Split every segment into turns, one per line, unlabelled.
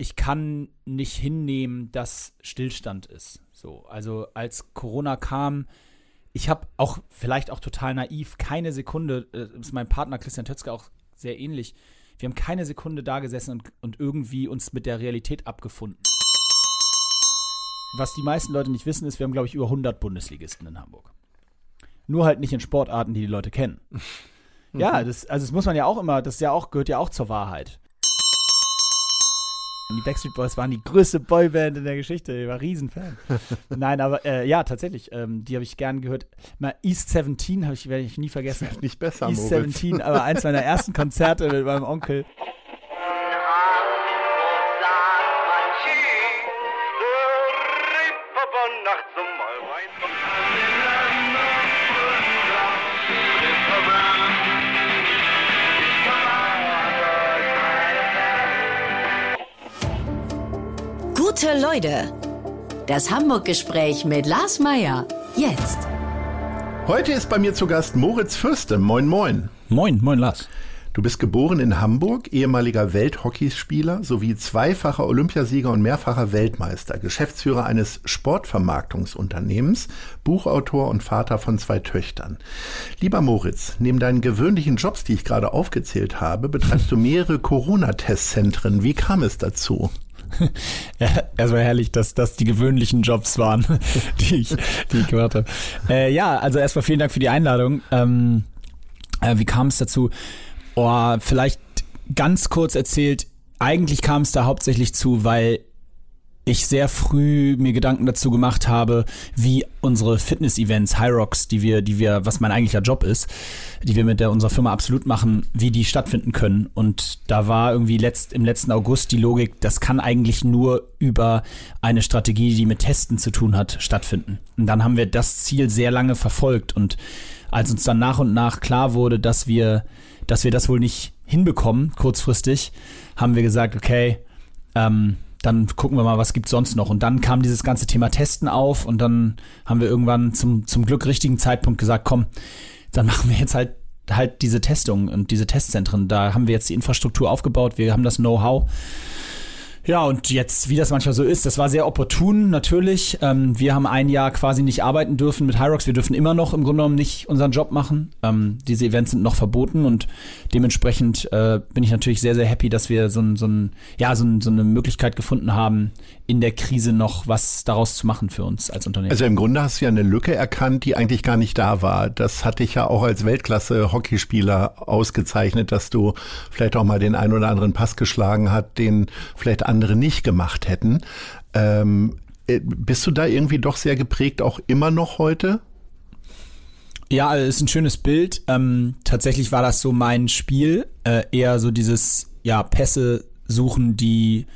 ich kann nicht hinnehmen, dass Stillstand ist. So, also als Corona kam, ich habe auch vielleicht auch total naiv keine Sekunde, äh, ist mein Partner Christian Tötzke auch sehr ähnlich. Wir haben keine Sekunde da gesessen und, und irgendwie uns mit der Realität abgefunden. Was die meisten Leute nicht wissen, ist, wir haben, glaube ich, über 100 Bundesligisten in Hamburg. Nur halt nicht in Sportarten, die die Leute kennen. ja, das, also das muss man ja auch immer, das ja auch, gehört ja auch zur Wahrheit. Die Backstreet Boys waren die größte Boyband in der Geschichte. Ich war Riesenfan. Nein, aber äh, ja, tatsächlich. Ähm, die habe ich gern gehört. Mal East 17 habe ich, werde ich nie vergessen.
Nicht besser,
East
Moritz.
17, aber eins meiner ersten Konzerte mit meinem Onkel.
Gute Leute. Das Hamburg-Gespräch mit Lars Meier. Jetzt.
Heute ist bei mir zu Gast Moritz Fürste. Moin, moin.
Moin, moin Lars.
Du bist geboren in Hamburg, ehemaliger Welthockeyspieler sowie zweifacher Olympiasieger und mehrfacher Weltmeister, Geschäftsführer eines Sportvermarktungsunternehmens, Buchautor und Vater von zwei Töchtern. Lieber Moritz, neben deinen gewöhnlichen Jobs, die ich gerade aufgezählt habe, betreibst du mehrere Corona-Testzentren. Wie kam es dazu?
Ja, erstmal herrlich, dass das die gewöhnlichen Jobs waren, die ich, die ich gehört habe. Äh, ja, also erstmal vielen Dank für die Einladung. Ähm, äh, wie kam es dazu? Oh, vielleicht ganz kurz erzählt, eigentlich kam es da hauptsächlich zu, weil ich sehr früh mir Gedanken dazu gemacht habe, wie unsere Fitness-Events, High Rocks, die wir, die wir, was mein eigentlicher Job ist, die wir mit der unserer Firma absolut machen, wie die stattfinden können. Und da war irgendwie letzt, im letzten August die Logik, das kann eigentlich nur über eine Strategie, die mit Testen zu tun hat, stattfinden. Und dann haben wir das Ziel sehr lange verfolgt. Und als uns dann nach und nach klar wurde, dass wir, dass wir das wohl nicht hinbekommen, kurzfristig, haben wir gesagt, okay, ähm, dann gucken wir mal, was gibt's sonst noch. Und dann kam dieses ganze Thema Testen auf und dann haben wir irgendwann zum, zum Glück richtigen Zeitpunkt gesagt, komm, dann machen wir jetzt halt halt diese Testungen und diese Testzentren. Da haben wir jetzt die Infrastruktur aufgebaut, wir haben das Know-how. Ja, und jetzt, wie das manchmal so ist, das war sehr opportun, natürlich. Ähm, wir haben ein Jahr quasi nicht arbeiten dürfen mit Hyrox. Wir dürfen immer noch im Grunde genommen nicht unseren Job machen. Ähm, diese Events sind noch verboten und dementsprechend äh, bin ich natürlich sehr, sehr happy, dass wir so, so, ein, ja, so, so eine Möglichkeit gefunden haben, in der Krise noch was daraus zu machen für uns als Unternehmen.
Also im Grunde hast du ja eine Lücke erkannt, die eigentlich gar nicht da war. Das hat dich ja auch als Weltklasse-Hockeyspieler ausgezeichnet, dass du vielleicht auch mal den einen oder anderen Pass geschlagen hat, den vielleicht andere nicht gemacht hätten. Ähm, bist du da irgendwie doch sehr geprägt, auch immer noch heute?
Ja, ist ein schönes Bild. Ähm, tatsächlich war das so mein Spiel, äh, eher so dieses ja Pässe suchen, die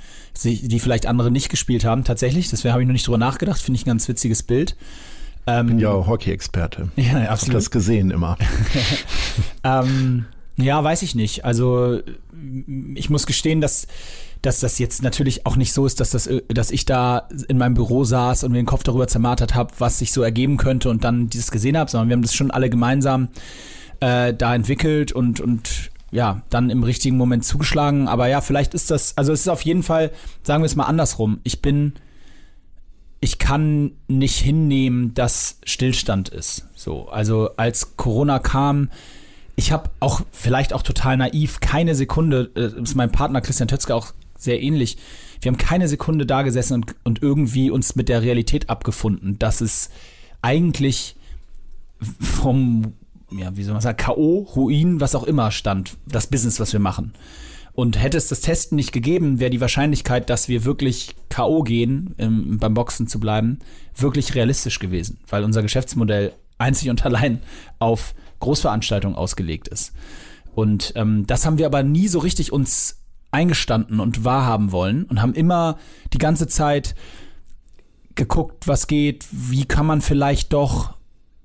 die vielleicht andere nicht gespielt haben. Tatsächlich, deswegen habe ich noch nicht drüber nachgedacht. Finde ich ein ganz witziges Bild.
Ähm, Bin ja Hockey-Experte.
Ja,
absolut. Hab das gesehen immer.
ähm, ja, weiß ich nicht. Also ich muss gestehen, dass dass das jetzt natürlich auch nicht so ist, dass das, dass ich da in meinem Büro saß und mir den Kopf darüber zermartert habe, was sich so ergeben könnte und dann dieses gesehen habe, sondern wir haben das schon alle gemeinsam äh, da entwickelt und und ja, dann im richtigen Moment zugeschlagen. Aber ja, vielleicht ist das, also es ist auf jeden Fall, sagen wir es mal andersrum. Ich bin, ich kann nicht hinnehmen, dass Stillstand ist. So, also als Corona kam, ich habe auch vielleicht auch total naiv keine Sekunde, äh, ist mein Partner Christian Tötzke auch sehr ähnlich. Wir haben keine Sekunde da gesessen und, und irgendwie uns mit der Realität abgefunden, dass es eigentlich vom, ja, wie soll man sagen, K.O., Ruin, was auch immer stand, das Business, was wir machen. Und hätte es das Testen nicht gegeben, wäre die Wahrscheinlichkeit, dass wir wirklich K.O. gehen, im, beim Boxen zu bleiben, wirklich realistisch gewesen, weil unser Geschäftsmodell einzig und allein auf Großveranstaltungen ausgelegt ist. Und ähm, das haben wir aber nie so richtig uns eingestanden und wahrhaben wollen und haben immer die ganze Zeit geguckt, was geht, wie kann man vielleicht doch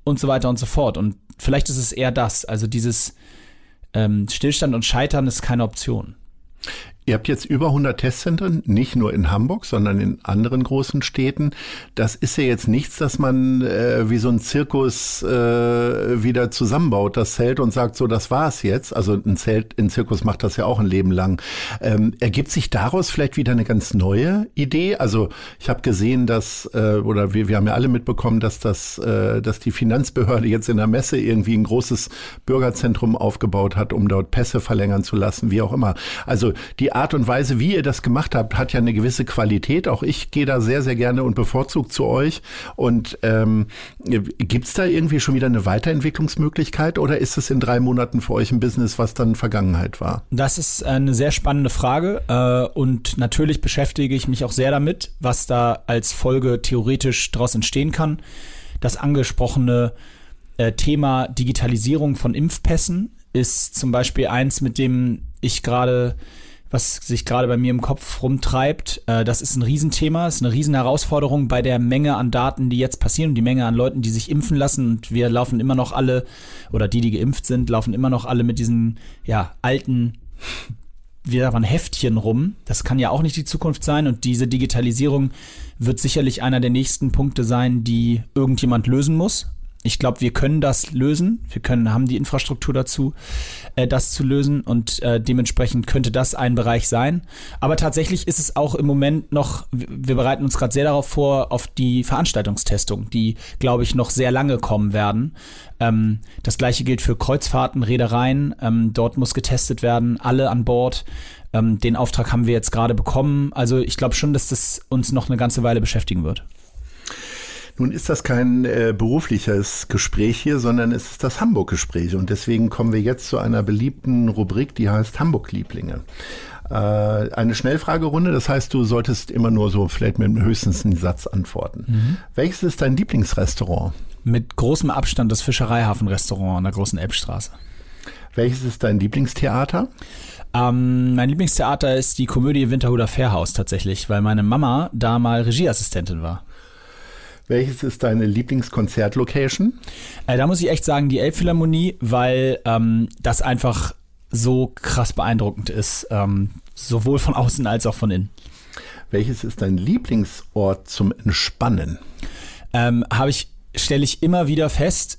und so weiter und so fort. Und vielleicht ist es eher das, also dieses ähm, Stillstand und Scheitern ist keine Option.
Ihr habt jetzt über 100 Testzentren, nicht nur in Hamburg, sondern in anderen großen Städten. Das ist ja jetzt nichts, dass man äh, wie so ein Zirkus äh, wieder zusammenbaut, das Zelt und sagt, so, das war's jetzt. Also ein Zelt, ein Zirkus macht das ja auch ein Leben lang. Ähm, ergibt sich daraus vielleicht wieder eine ganz neue Idee? Also ich habe gesehen, dass, äh, oder wir, wir haben ja alle mitbekommen, dass das, äh, dass die Finanzbehörde jetzt in der Messe irgendwie ein großes Bürgerzentrum aufgebaut hat, um dort Pässe verlängern zu lassen, wie auch immer. Also die Art und Weise, wie ihr das gemacht habt, hat ja eine gewisse Qualität. Auch ich gehe da sehr, sehr gerne und bevorzugt zu euch. Und ähm, gibt da irgendwie schon wieder eine Weiterentwicklungsmöglichkeit oder ist es in drei Monaten für euch ein Business, was dann Vergangenheit war?
Das ist eine sehr spannende Frage äh, und natürlich beschäftige ich mich auch sehr damit, was da als Folge theoretisch daraus entstehen kann. Das angesprochene äh, Thema Digitalisierung von Impfpässen ist zum Beispiel eins, mit dem ich gerade, was sich gerade bei mir im Kopf rumtreibt. Äh, das ist ein Riesenthema, ist eine Riesenherausforderung bei der Menge an Daten, die jetzt passieren und die Menge an Leuten, die sich impfen lassen. Und wir laufen immer noch alle, oder die, die geimpft sind, laufen immer noch alle mit diesen ja, alten wieder ein Heftchen rum. Das kann ja auch nicht die Zukunft sein. Und diese Digitalisierung wird sicherlich einer der nächsten Punkte sein, die irgendjemand lösen muss. Ich glaube, wir können das lösen. Wir können, haben die Infrastruktur dazu, äh, das zu lösen und äh, dementsprechend könnte das ein Bereich sein. Aber tatsächlich ist es auch im Moment noch, wir bereiten uns gerade sehr darauf vor, auf die Veranstaltungstestung, die, glaube ich, noch sehr lange kommen werden. Ähm, das gleiche gilt für Kreuzfahrten, Reedereien. Ähm, dort muss getestet werden, alle an Bord. Ähm, den Auftrag haben wir jetzt gerade bekommen. Also ich glaube schon, dass das uns noch eine ganze Weile beschäftigen wird.
Nun ist das kein äh, berufliches Gespräch hier, sondern es ist das Hamburg-Gespräch. Und deswegen kommen wir jetzt zu einer beliebten Rubrik, die heißt Hamburg-Lieblinge. Äh, eine Schnellfragerunde, das heißt, du solltest immer nur so vielleicht mit höchstens einen Satz antworten. Mhm. Welches ist dein Lieblingsrestaurant?
Mit großem Abstand das Fischereihafen-Restaurant an der großen Elbstraße.
Welches ist dein Lieblingstheater?
Ähm, mein Lieblingstheater ist die Komödie Winterhuder Fairhaus tatsächlich, weil meine Mama da mal Regieassistentin war.
Welches ist deine Lieblingskonzertlocation?
Äh, da muss ich echt sagen, die Elbphilharmonie, weil ähm, das einfach so krass beeindruckend ist, ähm, sowohl von außen als auch von innen.
Welches ist dein Lieblingsort zum Entspannen?
Ähm, Habe ich, stelle ich immer wieder fest,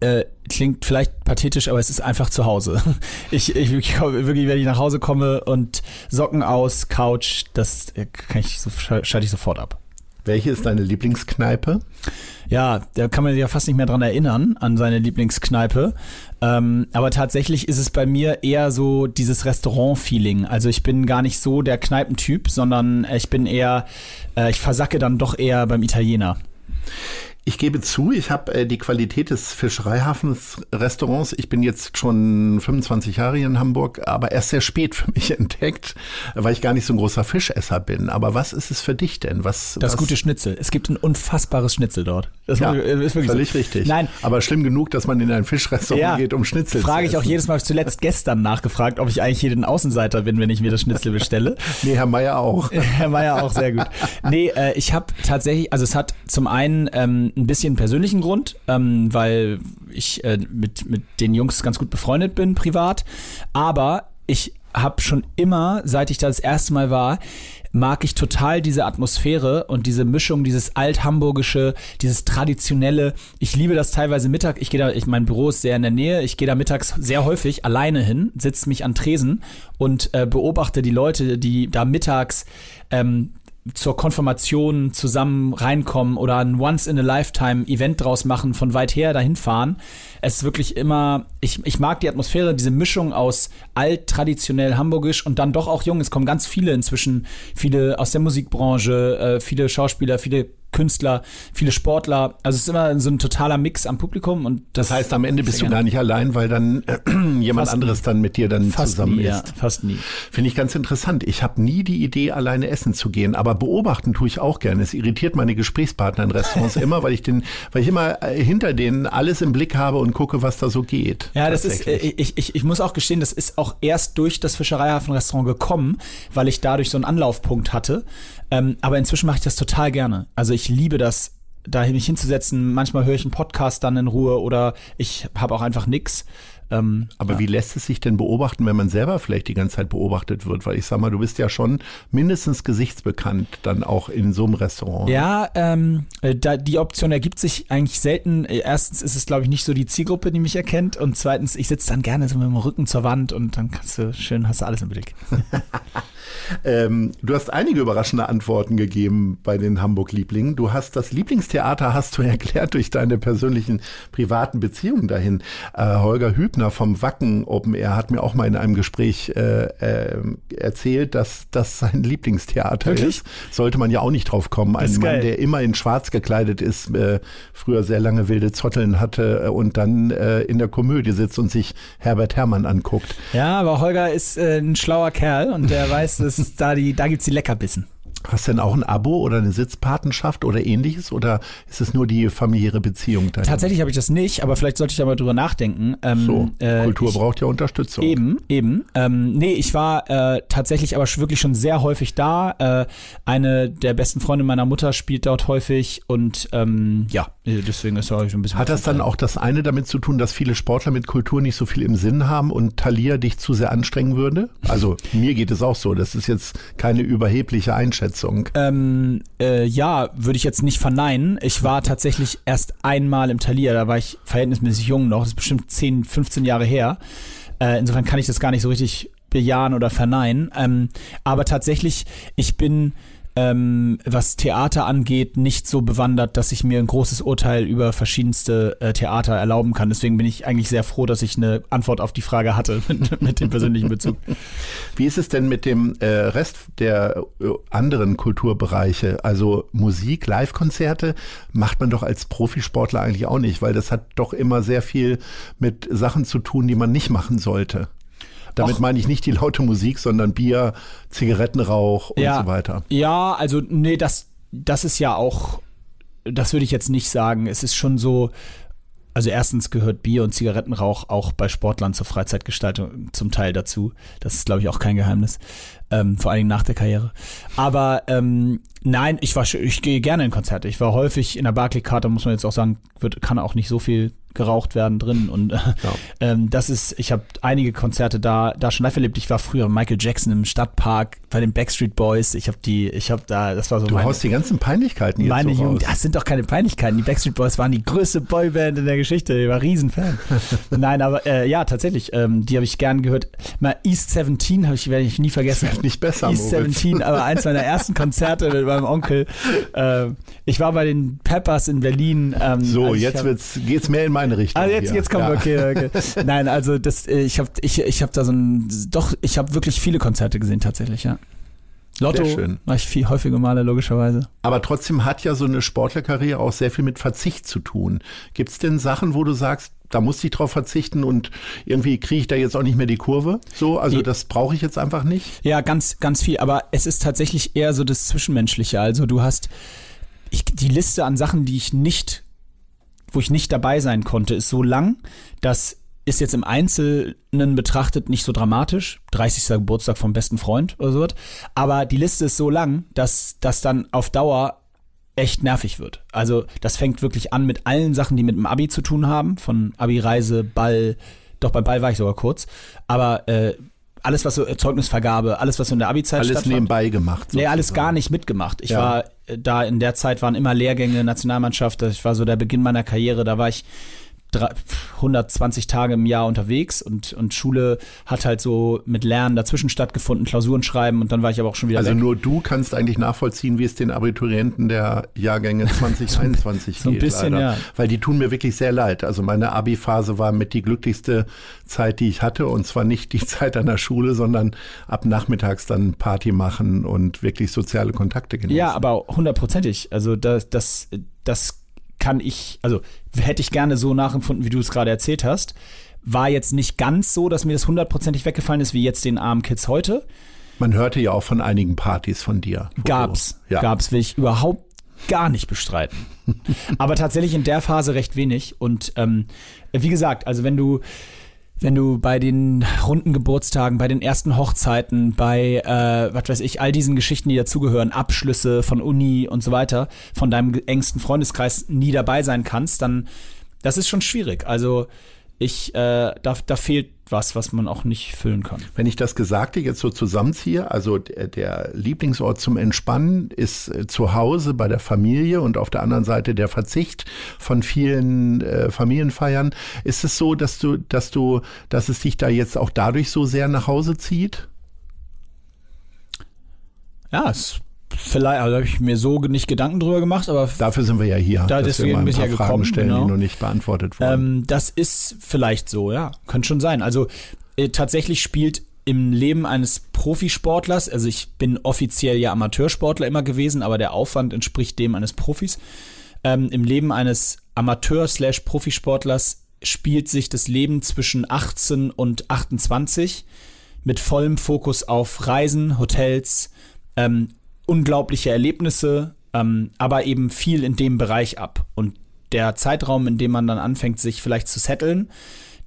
äh, klingt vielleicht pathetisch, aber es ist einfach zu Hause. Ich, ich wirklich, wenn ich nach Hause komme und Socken aus, Couch, das äh, kann ich schalte ich sofort ab.
Welche ist deine Lieblingskneipe?
Ja, da kann man sich ja fast nicht mehr dran erinnern, an seine Lieblingskneipe. Ähm, aber tatsächlich ist es bei mir eher so dieses Restaurant-Feeling. Also ich bin gar nicht so der Kneipentyp, sondern ich bin eher, äh, ich versacke dann doch eher beim Italiener.
Ich gebe zu, ich habe äh, die Qualität des Fischereihafens-Restaurants, ich bin jetzt schon 25 Jahre hier in Hamburg, aber erst sehr spät für mich entdeckt, weil ich gar nicht so ein großer Fischesser bin. Aber was ist es für dich denn? Was,
das
was?
gute Schnitzel. Es gibt ein unfassbares Schnitzel dort. Das
ja, ist wirklich völlig so. richtig.
Nein.
Aber schlimm genug, dass man in ein Fischrestaurant ja, geht, um Schnitzel
frage zu. Frage ich auch jedes Mal, zuletzt gestern nachgefragt, ob ich eigentlich hier den Außenseiter bin, wenn ich mir das Schnitzel bestelle.
nee, Herr Meier auch.
Herr Meier auch, sehr gut. Nee, äh, ich habe tatsächlich, also es hat zum einen ähm, ein bisschen persönlichen Grund, ähm, weil ich äh, mit, mit den Jungs ganz gut befreundet bin, privat. Aber ich habe schon immer, seit ich da das erste Mal war, mag ich total diese Atmosphäre und diese Mischung, dieses althamburgische, dieses traditionelle. Ich liebe das teilweise Mittag. Ich gehe da, ich, mein Büro ist sehr in der Nähe. Ich gehe da mittags sehr häufig alleine hin, sitze mich an Tresen und äh, beobachte die Leute, die da mittags ähm, zur Konfirmation zusammen reinkommen oder ein Once-in-a-Lifetime-Event draus machen, von weit her dahin fahren. Es ist wirklich immer, ich, ich mag die Atmosphäre, diese Mischung aus alt, traditionell, hamburgisch und dann doch auch jung. Es kommen ganz viele inzwischen, viele aus der Musikbranche, äh, viele Schauspieler, viele Künstler, viele Sportler. Also es ist immer so ein totaler Mix am Publikum und
das, das heißt, am Ende bist du gar nicht allein, weil dann äh, jemand fast anderes nie. dann mit dir dann
fast
zusammen
nie,
ist.
Ja, fast nie.
Finde ich ganz interessant. Ich habe nie die Idee, alleine essen zu gehen, aber beobachten tue ich auch gerne. Es irritiert meine Gesprächspartner in Restaurants immer, weil ich den, weil ich immer äh, hinter denen alles im Blick habe und gucke, was da so geht.
Ja, das ist, äh, ich, ich, ich muss auch gestehen, das ist auch erst durch das Fischereihafen-Restaurant gekommen, weil ich dadurch so einen Anlaufpunkt hatte. Ähm, aber inzwischen mache ich das total gerne. Also ich liebe das, da mich hinzusetzen. Manchmal höre ich einen Podcast dann in Ruhe oder ich habe auch einfach nix. Ähm,
Aber
ja.
wie lässt es sich denn beobachten, wenn man selber vielleicht die ganze Zeit beobachtet wird? Weil ich sag mal, du bist ja schon mindestens gesichtsbekannt, dann auch in so einem Restaurant.
Ja, ähm, äh, da, die Option ergibt sich eigentlich selten. Äh, Erstens ist es, glaube ich, nicht so die Zielgruppe, die mich erkennt. Und zweitens, ich sitze dann gerne so mit dem Rücken zur Wand und dann kannst du schön, hast du alles im Blick.
Ähm, du hast einige überraschende Antworten gegeben bei den Hamburg-Lieblingen. Du hast das Lieblingstheater, hast du erklärt durch deine persönlichen privaten Beziehungen dahin. Äh, Holger Hübner vom Wacken Open Air hat mir auch mal in einem Gespräch äh, äh, erzählt, dass das sein Lieblingstheater
Wirklich?
ist. Sollte man ja auch nicht drauf kommen. Ein Mann,
geil.
der immer in schwarz gekleidet ist, äh, früher sehr lange wilde Zotteln hatte äh, und dann äh, in der Komödie sitzt und sich Herbert Herrmann anguckt.
Ja, aber Holger ist ein schlauer Kerl und der weiß, dass da die, da gibt's die Leckerbissen.
Hast du denn auch ein Abo oder eine Sitzpatenschaft oder ähnliches oder ist es nur die familiäre Beziehung dahin?
Tatsächlich habe ich das nicht, aber vielleicht sollte ich da mal drüber nachdenken. Ähm,
So,
äh,
Kultur
ich,
braucht ja Unterstützung.
Eben, eben. Ähm, nee, ich war äh, tatsächlich aber wirklich schon sehr häufig da. Äh, eine der besten Freunde meiner Mutter spielt dort häufig und ähm, ja, deswegen ist er schon ein bisschen.
Hat das dann auch das eine damit zu tun, dass viele Sportler mit Kultur nicht so viel im Sinn haben und Thalia dich zu sehr anstrengen würde? Also mir geht es auch so. Das ist jetzt keine überhebliche Einschätzung.
Ähm, äh, ja, würde ich jetzt nicht verneinen. Ich war tatsächlich erst einmal im Thalia, da war ich verhältnismäßig jung noch, das ist bestimmt 10, 15 Jahre her. Äh, insofern kann ich das gar nicht so richtig bejahen oder verneinen. Ähm, aber tatsächlich, ich bin, ähm, was Theater angeht, nicht so bewandert, dass ich mir ein großes Urteil über verschiedenste äh, Theater erlauben kann. Deswegen bin ich eigentlich sehr froh, dass ich eine Antwort auf die Frage hatte mit, mit dem persönlichen Bezug.
Wie ist es denn mit dem äh, Rest der äh, anderen Kulturbereiche? Also Musik, Live-Konzerte macht man doch als Profisportler eigentlich auch nicht, weil das hat doch immer sehr viel mit Sachen zu tun, die man nicht machen sollte. Damit
Och.
meine ich nicht die laute Musik, sondern Bier, Zigarettenrauch und so weiter.
Ja, also nee, das, das ist ja auch, das würde ich jetzt nicht sagen. Es ist schon so, also erstens gehört Bier und Zigarettenrauch auch bei Sportlern zur Freizeitgestaltung zum Teil dazu. Das ist, glaube ich, auch kein Geheimnis. Ähm, vor allen Dingen nach der Karriere. Aber ähm, nein, ich war ich gehe gerne in Konzerte. Ich war häufig in der Barclaycard, da muss man jetzt auch sagen, wird, kann auch nicht so viel geraucht werden drin. Und äh, ähm, das ist, ich habe einige Konzerte da, da schon live erlebt. Ich war früher Michael Jackson im Stadtpark bei den Backstreet Boys. Ich habe die, ich habe da, das war so
Du
meine,
haust die ganzen Peinlichkeiten jetzt
meine
so
Jugend. Das sind doch keine Peinlichkeiten. Die Backstreet Boys waren die größte Boyband in der Geschichte. Ich war Riesenfan. Nein, aber äh, ja, tatsächlich. Ähm, die habe ich gern gehört. Mal East 17 habe ich, werde ich nie vergessen.
Nicht besser,
East
Moritz.
17, aber eins meiner ersten Konzerte meinem Onkel. Äh, ich war bei den Peppers in Berlin. Ähm,
So,
also
jetzt
hab-
wird's, geht's mehr in meine Richtung.
also jetzt,
hier.
jetzt kommen
Ja.
wir, okay, okay. Nein, also das, äh, ich habe ich, ich hab da so ein, doch, ich habe wirklich viele Konzerte gesehen tatsächlich, ja. Lotto war ich viel häufige Male, logischerweise.
Aber trotzdem hat ja so eine Sportlerkarriere auch sehr viel mit Verzicht zu tun. Gibt's denn Sachen, wo du sagst, da musste ich drauf verzichten und irgendwie kriege ich da jetzt auch nicht mehr die Kurve? So, also das brauche ich jetzt einfach nicht.
Ja, ganz, ganz viel. Aber es ist tatsächlich eher so das Zwischenmenschliche. Also du hast ich, die Liste an Sachen, die ich nicht, wo ich nicht dabei sein konnte, ist so lang, dass ist jetzt im Einzelnen betrachtet nicht so dramatisch. 30. Geburtstag vom besten Freund oder so. Aber die Liste ist so lang, dass das dann auf Dauer echt nervig wird. Also das fängt wirklich an mit allen Sachen, die mit dem Abi zu tun haben. Von Abi-Reise, Ball, doch beim Ball war ich sogar kurz. Aber äh, alles, was so äh, Zeugnisvergabe, alles, was so in der Abi-Zeit
Alles
stattfand.
nebenbei gemacht.
Nee, alles
sozusagen.
gar nicht mitgemacht. Ich
Ja.
war äh, da in der Zeit waren immer Lehrgänge, Nationalmannschaft. Ich war so der Beginn meiner Karriere. Da war ich 120 Tage im Jahr unterwegs und, und Schule hat halt so mit Lernen dazwischen stattgefunden, Klausuren schreiben und dann war ich aber auch schon wieder
Also
weg.
nur du kannst eigentlich nachvollziehen, wie es den Abiturienten der Jahrgänge 2021
so ein
geht.
bisschen,
leider.
ja.
Weil die tun mir wirklich sehr leid. Also meine Abi-Phase war mit die glücklichste Zeit, die ich hatte. Und zwar nicht die Zeit an der Schule, sondern ab nachmittags dann Party machen und wirklich soziale Kontakte genießen.
Ja, aber hundertprozentig. Also das, das, das kann ich, also hätte ich gerne so nachempfunden, wie du es gerade erzählt hast. War jetzt nicht ganz so, dass mir das hundertprozentig weggefallen ist, wie jetzt den armen Kids heute.
Man hörte ja auch von einigen Partys von dir.
Gab's,
Ja.
gab's, will ich überhaupt gar nicht bestreiten. Aber tatsächlich in der Phase recht wenig. Und ähm, wie gesagt, also wenn du wenn du bei den runden Geburtstagen, bei den ersten Hochzeiten, bei, äh, was weiß ich, all diesen Geschichten, die dazugehören, Abschlüsse von Uni und so weiter, von deinem engsten Freundeskreis nie dabei sein kannst, dann, das ist schon schwierig. Also, ich, äh, da, da fehlt was, was man auch nicht füllen kann.
Wenn ich das Gesagte jetzt so zusammenziehe, also der, der Lieblingsort zum Entspannen ist äh, zu Hause bei der Familie und auf der anderen Seite der Verzicht von vielen äh, Familienfeiern. Ist es so, dass du, dass du, dass es dich da jetzt auch dadurch so sehr nach Hause zieht?
Ja, es Vielleicht, also habe ich mir so nicht Gedanken drüber gemacht, aber
dafür sind wir ja hier,
da dass wir mal ein paar Fragen gekommen,
stellen, genau. die noch nicht beantwortet wurden.
Ähm, das ist vielleicht so, ja, kann schon sein. Also äh, tatsächlich spielt im Leben eines Profisportlers, also ich bin offiziell ja Amateursportler immer gewesen, aber der Aufwand entspricht dem eines Profis. Ähm, Im Leben eines Amateur-Profisportlers spielt sich das Leben zwischen 18 und 28 mit vollem Fokus auf Reisen, Hotels, ähm, unglaubliche Erlebnisse, ähm, aber eben viel in dem Bereich ab. Und der Zeitraum, in dem man dann anfängt, sich vielleicht zu setteln,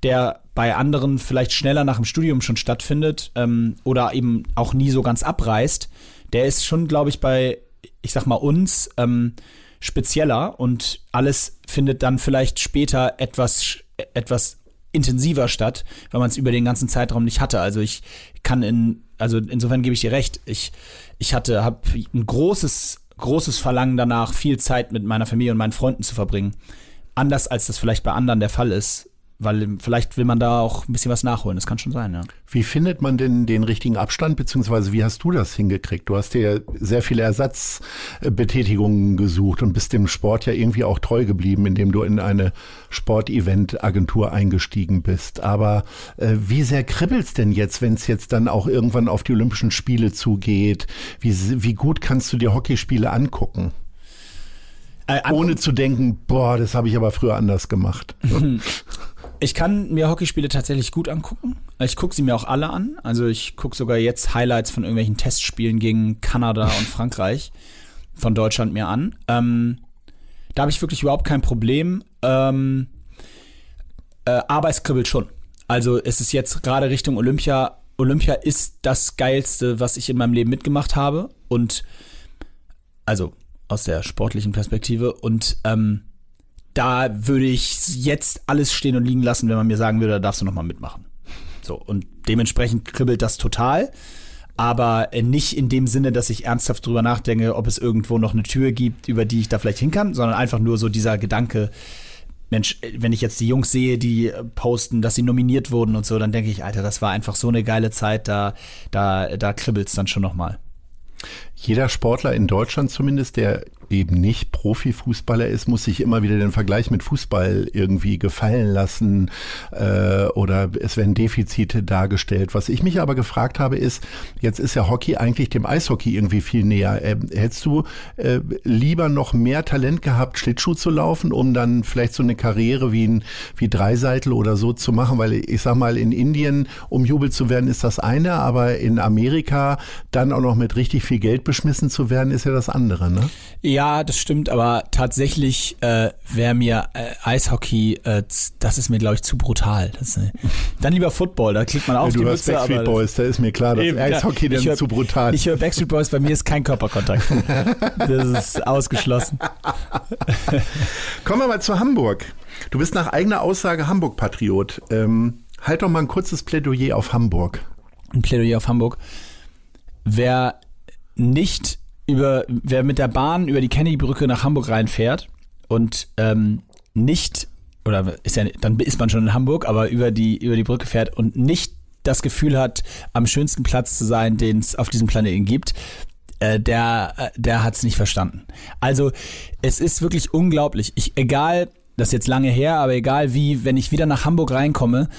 der bei anderen vielleicht schneller nach dem Studium schon stattfindet ähm, oder eben auch nie so ganz abreißt, der ist schon, glaube ich, bei, ich sag mal, uns ähm, spezieller und alles findet dann vielleicht später etwas, etwas intensiver statt, weil man es über den ganzen Zeitraum nicht hatte. Also ich kann in, also insofern gebe ich dir recht, ich, ich hatte, habe ein großes, großes Verlangen danach, viel Zeit mit meiner Familie und meinen Freunden zu verbringen. Anders als das vielleicht bei anderen der Fall ist weil vielleicht will man da auch ein bisschen was nachholen. Das kann schon sein, ja.
Wie findet man denn den richtigen Abstand, beziehungsweise wie hast du das hingekriegt? Du hast dir sehr viele Ersatzbetätigungen gesucht und bist dem Sport ja irgendwie auch treu geblieben, indem du in eine Sportevent-Agentur eingestiegen bist. Aber äh, wie sehr kribbelt's denn jetzt, wenn es jetzt dann auch irgendwann auf die Olympischen Spiele zugeht? Wie, wie gut kannst du dir Hockeyspiele angucken? Äh, Ohne zu denken, boah, das habe ich aber früher anders gemacht.
Ich kann mir Hockeyspiele tatsächlich gut angucken. Ich gucke sie mir auch alle an. Also ich gucke sogar jetzt Highlights von irgendwelchen Testspielen gegen Kanada und Frankreich von Deutschland mir an. Ähm, da habe ich wirklich überhaupt kein Problem. Ähm, äh, aber es kribbelt schon. Also es ist jetzt gerade Richtung Olympia. Olympia ist das Geilste, was ich in meinem Leben mitgemacht habe. Und also aus der sportlichen Perspektive. Und ähm, da würde ich jetzt alles stehen und liegen lassen, wenn man mir sagen würde, da darfst du noch mal mitmachen. So, und dementsprechend kribbelt das total. Aber nicht in dem Sinne, dass ich ernsthaft drüber nachdenke, ob es irgendwo noch eine Tür gibt, über die ich da vielleicht hin kann, sondern einfach nur so dieser Gedanke, Mensch, wenn ich jetzt die Jungs sehe, die posten, dass sie nominiert wurden und so, dann denke ich, Alter, das war einfach so eine geile Zeit, da, da, da kribbelt es dann schon noch mal.
Jeder Sportler in Deutschland zumindest, der eben nicht Profifußballer ist, muss sich immer wieder den Vergleich mit Fußball irgendwie gefallen lassen äh, oder es werden Defizite dargestellt. Was ich mich aber gefragt habe, ist, jetzt ist ja Hockey eigentlich dem Eishockey irgendwie viel näher. Äh, hättest du äh, lieber noch mehr Talent gehabt, Schlittschuh zu laufen, um dann vielleicht so eine Karriere wie ein wie Dreiseitel oder so zu machen? Weil ich sag mal, in Indien umjubelt zu werden, ist das eine, aber in Amerika dann auch noch mit richtig viel Geld beschmissen zu werden, ist ja das andere, ne?
Ja, ja, das stimmt, aber tatsächlich äh, wäre mir äh, Eishockey, äh, das ist mir, glaube ich, zu brutal. Das, äh, dann lieber Football, da klickt man auf
ja,
du
die Mütze. Backstreet Boys, da ist mir klar, dass eben, Eishockey ja, dann zu brutal
Ich höre Backstreet Boys, bei mir ist kein Körperkontakt. das ist ausgeschlossen.
Kommen wir mal zu Hamburg. Du bist nach eigener Aussage Hamburg-Patriot. Ähm, halt doch mal ein kurzes Plädoyer auf Hamburg.
Ein Plädoyer auf Hamburg. Wer nicht über, wer mit der Bahn über die Kennedy-Brücke nach Hamburg reinfährt und ähm, nicht, oder ist ja, dann ist man schon in Hamburg, aber über die, über die Brücke fährt und nicht das Gefühl hat, am schönsten Platz zu sein, den es auf diesem Planeten gibt, äh, der, äh, der hat es nicht verstanden. Also es ist wirklich unglaublich. Ich, egal, das ist jetzt lange her, aber egal wie, wenn ich wieder nach Hamburg reinkomme,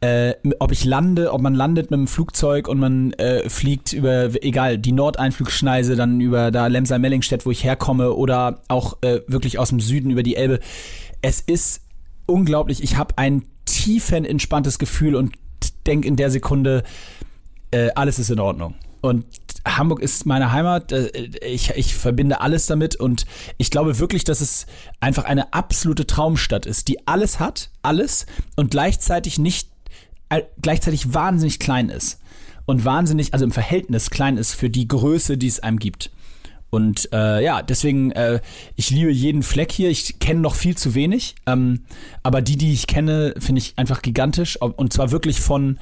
äh, ob ich lande, ob man landet mit dem Flugzeug und man äh, fliegt über, egal, die Nordeinflugschneise, dann über da Lemser-Mellingstedt, wo ich herkomme, oder auch äh, wirklich aus dem Süden über die Elbe. Es ist unglaublich. Ich habe ein tiefen entspanntes Gefühl und denke in der Sekunde, äh, alles ist in Ordnung. Und Hamburg ist meine Heimat. Äh, ich, ich verbinde alles damit und ich glaube wirklich, dass es einfach eine absolute Traumstadt ist, die alles hat, alles und gleichzeitig nicht gleichzeitig wahnsinnig klein ist. Und wahnsinnig, also im Verhältnis klein ist für die Größe, die es einem gibt. Und äh, ja, deswegen, äh, ich liebe jeden Fleck hier. Ich kenne noch viel zu wenig. Ähm, aber die, die ich kenne, finde ich einfach gigantisch. Und zwar wirklich von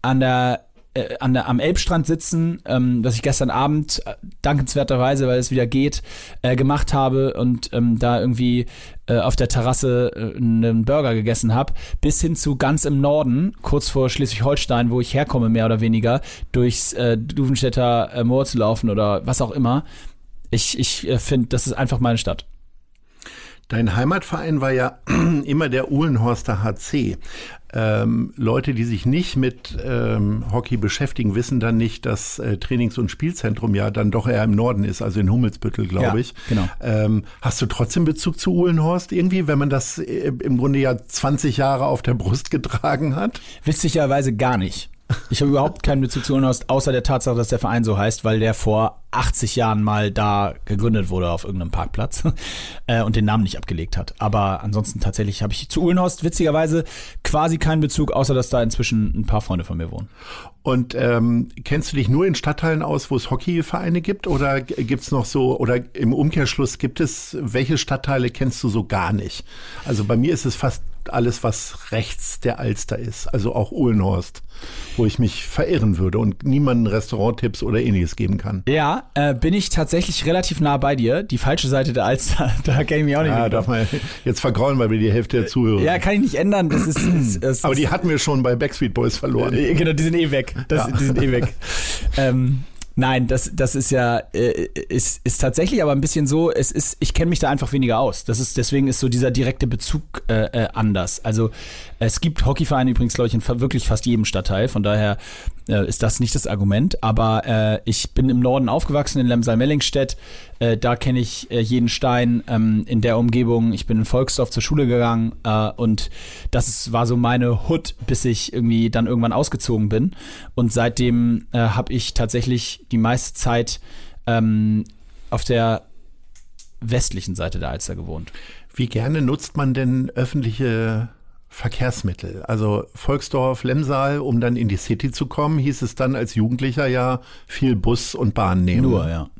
an der äh, an der, am Elbstrand sitzen, ähm, was ich gestern Abend äh, dankenswerterweise, weil es wieder geht, äh, gemacht habe und ähm, da irgendwie äh, auf der Terrasse äh, einen Burger gegessen habe, bis hin zu ganz im Norden, kurz vor Schleswig-Holstein, wo ich herkomme, mehr oder weniger, durchs äh, Duvenstädter äh, Moor zu laufen oder was auch immer. Ich, ich äh, finde, das ist einfach meine Stadt.
Dein Heimatverein war ja immer der Uhlenhorster HC. Ähm, Leute, die sich nicht mit ähm, Hockey beschäftigen, wissen dann nicht, dass äh, Trainings- und Spielzentrum ja dann doch eher im Norden ist, also in Hummelsbüttel, glaube ja, ich.
Genau.
Ähm, hast du trotzdem Bezug zu Uhlenhorst irgendwie, wenn man das äh, im Grunde ja 20 Jahre auf der Brust getragen hat?
Witzigerweise gar nicht. Ich habe überhaupt keinen Bezug zu Uhlenhorst, außer der Tatsache, dass der Verein so heißt, weil der vor 80 Jahren mal da gegründet wurde auf irgendeinem Parkplatz äh, und den Namen nicht abgelegt hat. Aber ansonsten tatsächlich habe ich zu Uhlenhorst witzigerweise quasi keinen Bezug, außer dass da inzwischen ein paar Freunde von mir wohnen.
Und ähm, kennst du dich nur in Stadtteilen aus, wo es Hockeyvereine gibt? Oder gibt's noch so, oder im Umkehrschluss gibt es, welche Stadtteile kennst du so gar nicht? Also bei mir ist es fast alles, was rechts der Alster ist, also auch Uhlenhorst, wo ich mich verirren würde und niemanden Restauranttipps oder ähnliches geben kann.
Ja, äh, bin ich tatsächlich relativ nah bei dir. Die falsche Seite der Alster, da kenne ich auch nicht.
Ja, darf man jetzt vergrauen, weil wir die Hälfte der Zuhörer.
Ja, kann ich nicht ändern. Das ist, ist,
ist Aber die hatten wir schon bei Backstreet Boys verloren.
Äh, genau, die sind eh weg. Das, ja. Die sind eh weg. ähm, Nein, das, das ist ja, äh, ist, ist tatsächlich aber ein bisschen so, es ist, ich kenne mich da einfach weniger aus. Das ist, deswegen ist so dieser direkte Bezug äh, äh anders. Also es gibt Hockeyvereine übrigens, glaube ich, in wirklich fast jedem Stadtteil, von daher äh, ist das nicht das Argument. Aber äh, ich bin im Norden aufgewachsen, in Lemsal-Mellingstedt. Äh, da kenne ich äh, jeden Stein ähm, in der Umgebung. Ich bin in Volksdorf zur Schule gegangen äh, und das ist, war so meine Hood, bis ich irgendwie dann irgendwann ausgezogen bin. Und seitdem äh, habe ich tatsächlich die meiste Zeit ähm, auf der westlichen Seite der Alster gewohnt.
Wie gerne nutzt man denn öffentliche Verkehrsmittel. Also Volksdorf, Lemsal, um dann in die City zu kommen, hieß es dann als Jugendlicher ja viel Bus und Bahn nehmen.
Nur, ja.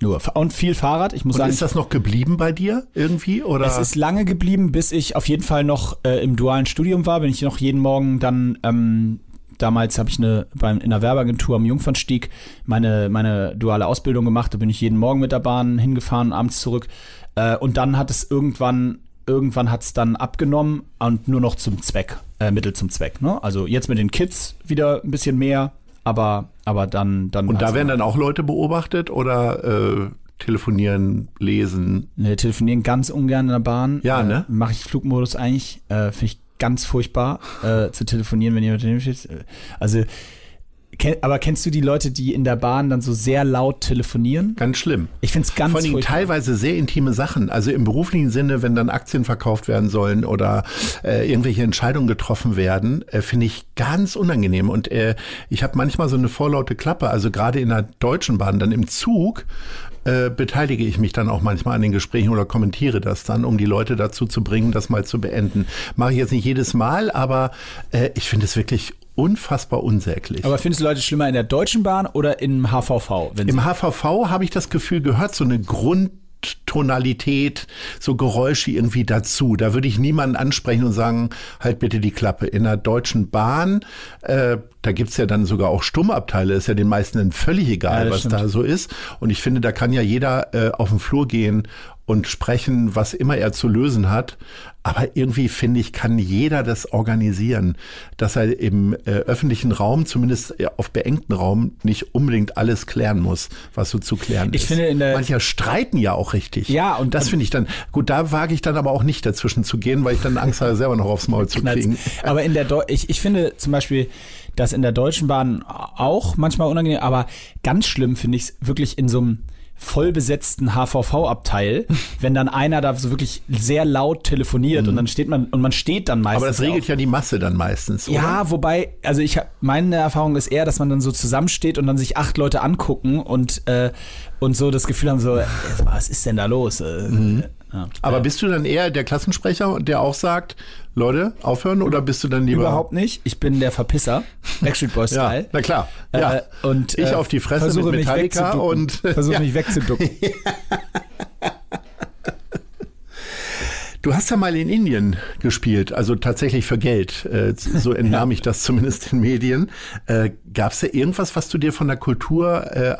Nur. Und viel Fahrrad. Ich muss
und
sagen.
Ist das noch geblieben bei dir irgendwie? Oder?
Es ist lange geblieben, bis ich auf jeden Fall noch äh, im dualen Studium war. Bin ich noch jeden Morgen dann ähm, damals habe ich eine beim in der Werbeagentur am Jungfernstieg meine meine duale Ausbildung gemacht. Da bin ich jeden Morgen mit der Bahn hingefahren, abends zurück. Äh, und dann hat es irgendwann irgendwann hat es dann abgenommen und nur noch zum Zweck, äh, Mittel zum Zweck. Ne? Also jetzt mit den Kids wieder ein bisschen mehr, aber, aber dann, dann.
Und da werden dann auch Leute beobachtet oder äh, telefonieren, lesen?
Ne, telefonieren ganz ungern in der Bahn.
Ja, äh, ne?
Mache ich Flugmodus eigentlich. Äh, Finde ich ganz furchtbar äh, zu telefonieren, wenn jemand daneben steht. Also aber kennst du die Leute, die in der Bahn dann so sehr laut telefonieren?
Ganz schlimm.
Ich finde es ganz
Vor allem teilweise sehr intime Sachen. Also im beruflichen Sinne, wenn dann Aktien verkauft werden sollen oder äh, irgendwelche Entscheidungen getroffen werden, äh, finde ich ganz unangenehm. Und äh, ich habe manchmal so eine vorlaute Klappe. Also gerade in der Deutschen Bahn, dann im Zug äh, beteilige ich mich dann auch manchmal an den Gesprächen oder kommentiere das dann, um die Leute dazu zu bringen, das mal zu beenden. Mache ich jetzt nicht jedes Mal, aber äh, ich finde es wirklich unfassbar unsäglich.
Aber findest du Leute schlimmer in der Deutschen Bahn oder im HVV?
Im HVV habe ich das Gefühl, gehört so eine Grund Tonalität, so Geräusche irgendwie dazu. Da würde ich niemanden ansprechen und sagen, halt bitte die Klappe. In der Deutschen Bahn, äh, da gibt's ja dann sogar auch Stummabteile, ist ja den meisten dann völlig egal, ja, was stimmt. da so ist. Und ich finde, da kann ja jeder äh, auf den Flur gehen und sprechen, was immer er zu lösen hat. Aber irgendwie finde ich, kann jeder das organisieren, dass er im äh, öffentlichen Raum, zumindest auf beengten Raum, nicht unbedingt alles klären muss, was so zu klären
ich
ist.
Finde in der
Mancher streiten ja auch richtig.
Ja,
und das finde ich dann, gut, da wage ich dann aber auch nicht dazwischen zu gehen, weil ich dann Angst habe, selber noch aufs Maul zu kriegen.
Aber in der, Deu ich, ich finde zum Beispiel, dass in der Deutschen Bahn auch manchmal unangenehm, aber ganz schlimm finde ich es wirklich in so einem vollbesetzten HVV-Abteil, wenn dann einer da so wirklich sehr laut telefoniert mhm. und dann steht man und man steht dann meistens.
Aber das regelt auch. ja die Masse dann meistens. Oder?
Ja, wobei, also ich meine Erfahrung ist eher, dass man dann so zusammensteht und dann sich acht Leute angucken und äh, und so das Gefühl haben so, was ist denn da los? Äh, mhm.
Ja. Aber bist du dann eher der Klassensprecher, der auch sagt, Leute, aufhören oder bist du dann lieber?
Überhaupt nicht. Ich bin der Verpisser. Backstreet Boys Style.
ja, na klar. Ja.
Äh, und
ich äh, auf die Fresse mit Metallica und
versuche mich wegzuducken.
Du hast ja mal in Indien gespielt, also tatsächlich für Geld. Äh, so entnahm ich das zumindest in Medien. Äh, Gab es da irgendwas, was du dir von der Kultur äh,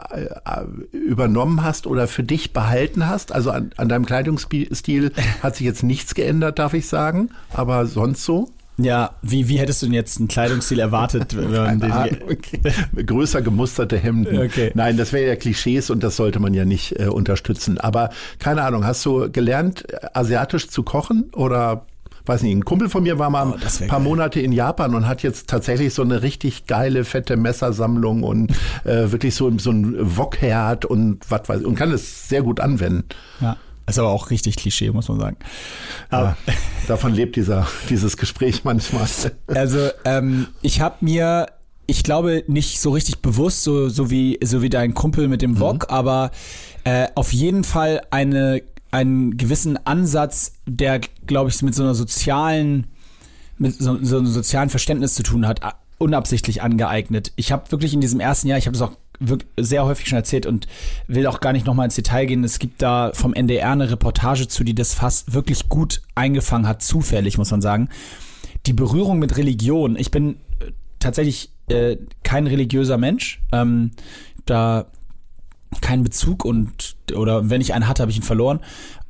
übernommen hast oder für dich behalten hast? Also an, an deinem Kleidungsstil hat sich jetzt nichts geändert, darf ich sagen. Aber sonst so?
Ja, wie, wie hättest du denn jetzt einen Kleidungsstil erwartet? Wenn man den
okay. Größer gemusterte Hemden. Okay. Nein, das wäre ja Klischees und das sollte man ja nicht äh, unterstützen. Aber keine Ahnung, hast du gelernt, asiatisch zu kochen oder weiß nicht, ein Kumpel von mir war mal oh, ein paar geil. Monate in Japan und hat jetzt tatsächlich so eine richtig geile, fette Messersammlung und äh, wirklich so, so ein Wokherd und was weiß ich, und kann es sehr gut anwenden.
Ja. Ist aber auch richtig Klischee, muss man sagen.
Ja, davon lebt dieser, dieses Gespräch manchmal.
Also ähm, ich habe mir, ich glaube nicht so richtig bewusst, so, so, wie, so wie dein Kumpel mit dem Wok, mhm. aber äh, auf jeden Fall eine, einen gewissen Ansatz, der, glaube ich, mit so einer sozialen, mit so, so einem sozialen Verständnis zu tun hat, unabsichtlich angeeignet. Ich habe wirklich in diesem ersten Jahr, ich habe das auch sehr häufig schon erzählt und will auch gar nicht nochmal ins Detail gehen. Es gibt da vom NDR eine Reportage zu, die das fast wirklich gut eingefangen hat, zufällig, muss man sagen. Die Berührung mit Religion. Ich bin äh, tatsächlich äh, kein religiöser Mensch. Ähm, da keinen Bezug und oder wenn ich einen hatte, habe ich ihn verloren.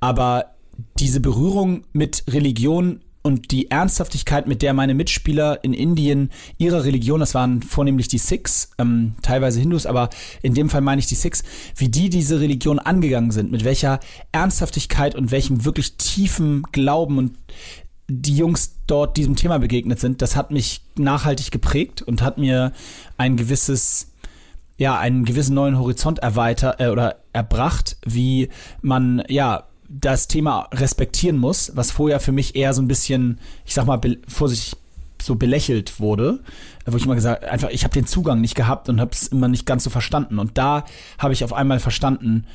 Aber diese Berührung mit Religion und die Ernsthaftigkeit, mit der meine Mitspieler in Indien ihre Religion, das waren vornehmlich die Sikhs, ähm, teilweise Hindus, aber in dem Fall meine ich die Sikhs, wie die diese Religion angegangen sind, mit welcher Ernsthaftigkeit und welchem wirklich tiefen Glauben und die Jungs dort diesem Thema begegnet sind, das hat mich nachhaltig geprägt und hat mir ein gewisses ja, einen gewissen neuen Horizont erweitert äh, oder erbracht, wie man ja das Thema respektieren muss, was vorher für mich eher so ein bisschen, ich sag mal, vorsichtig so belächelt wurde, wo ich immer gesagt, einfach, ich habe den Zugang nicht gehabt und habe es immer nicht ganz so verstanden. Und da habe ich auf einmal verstanden,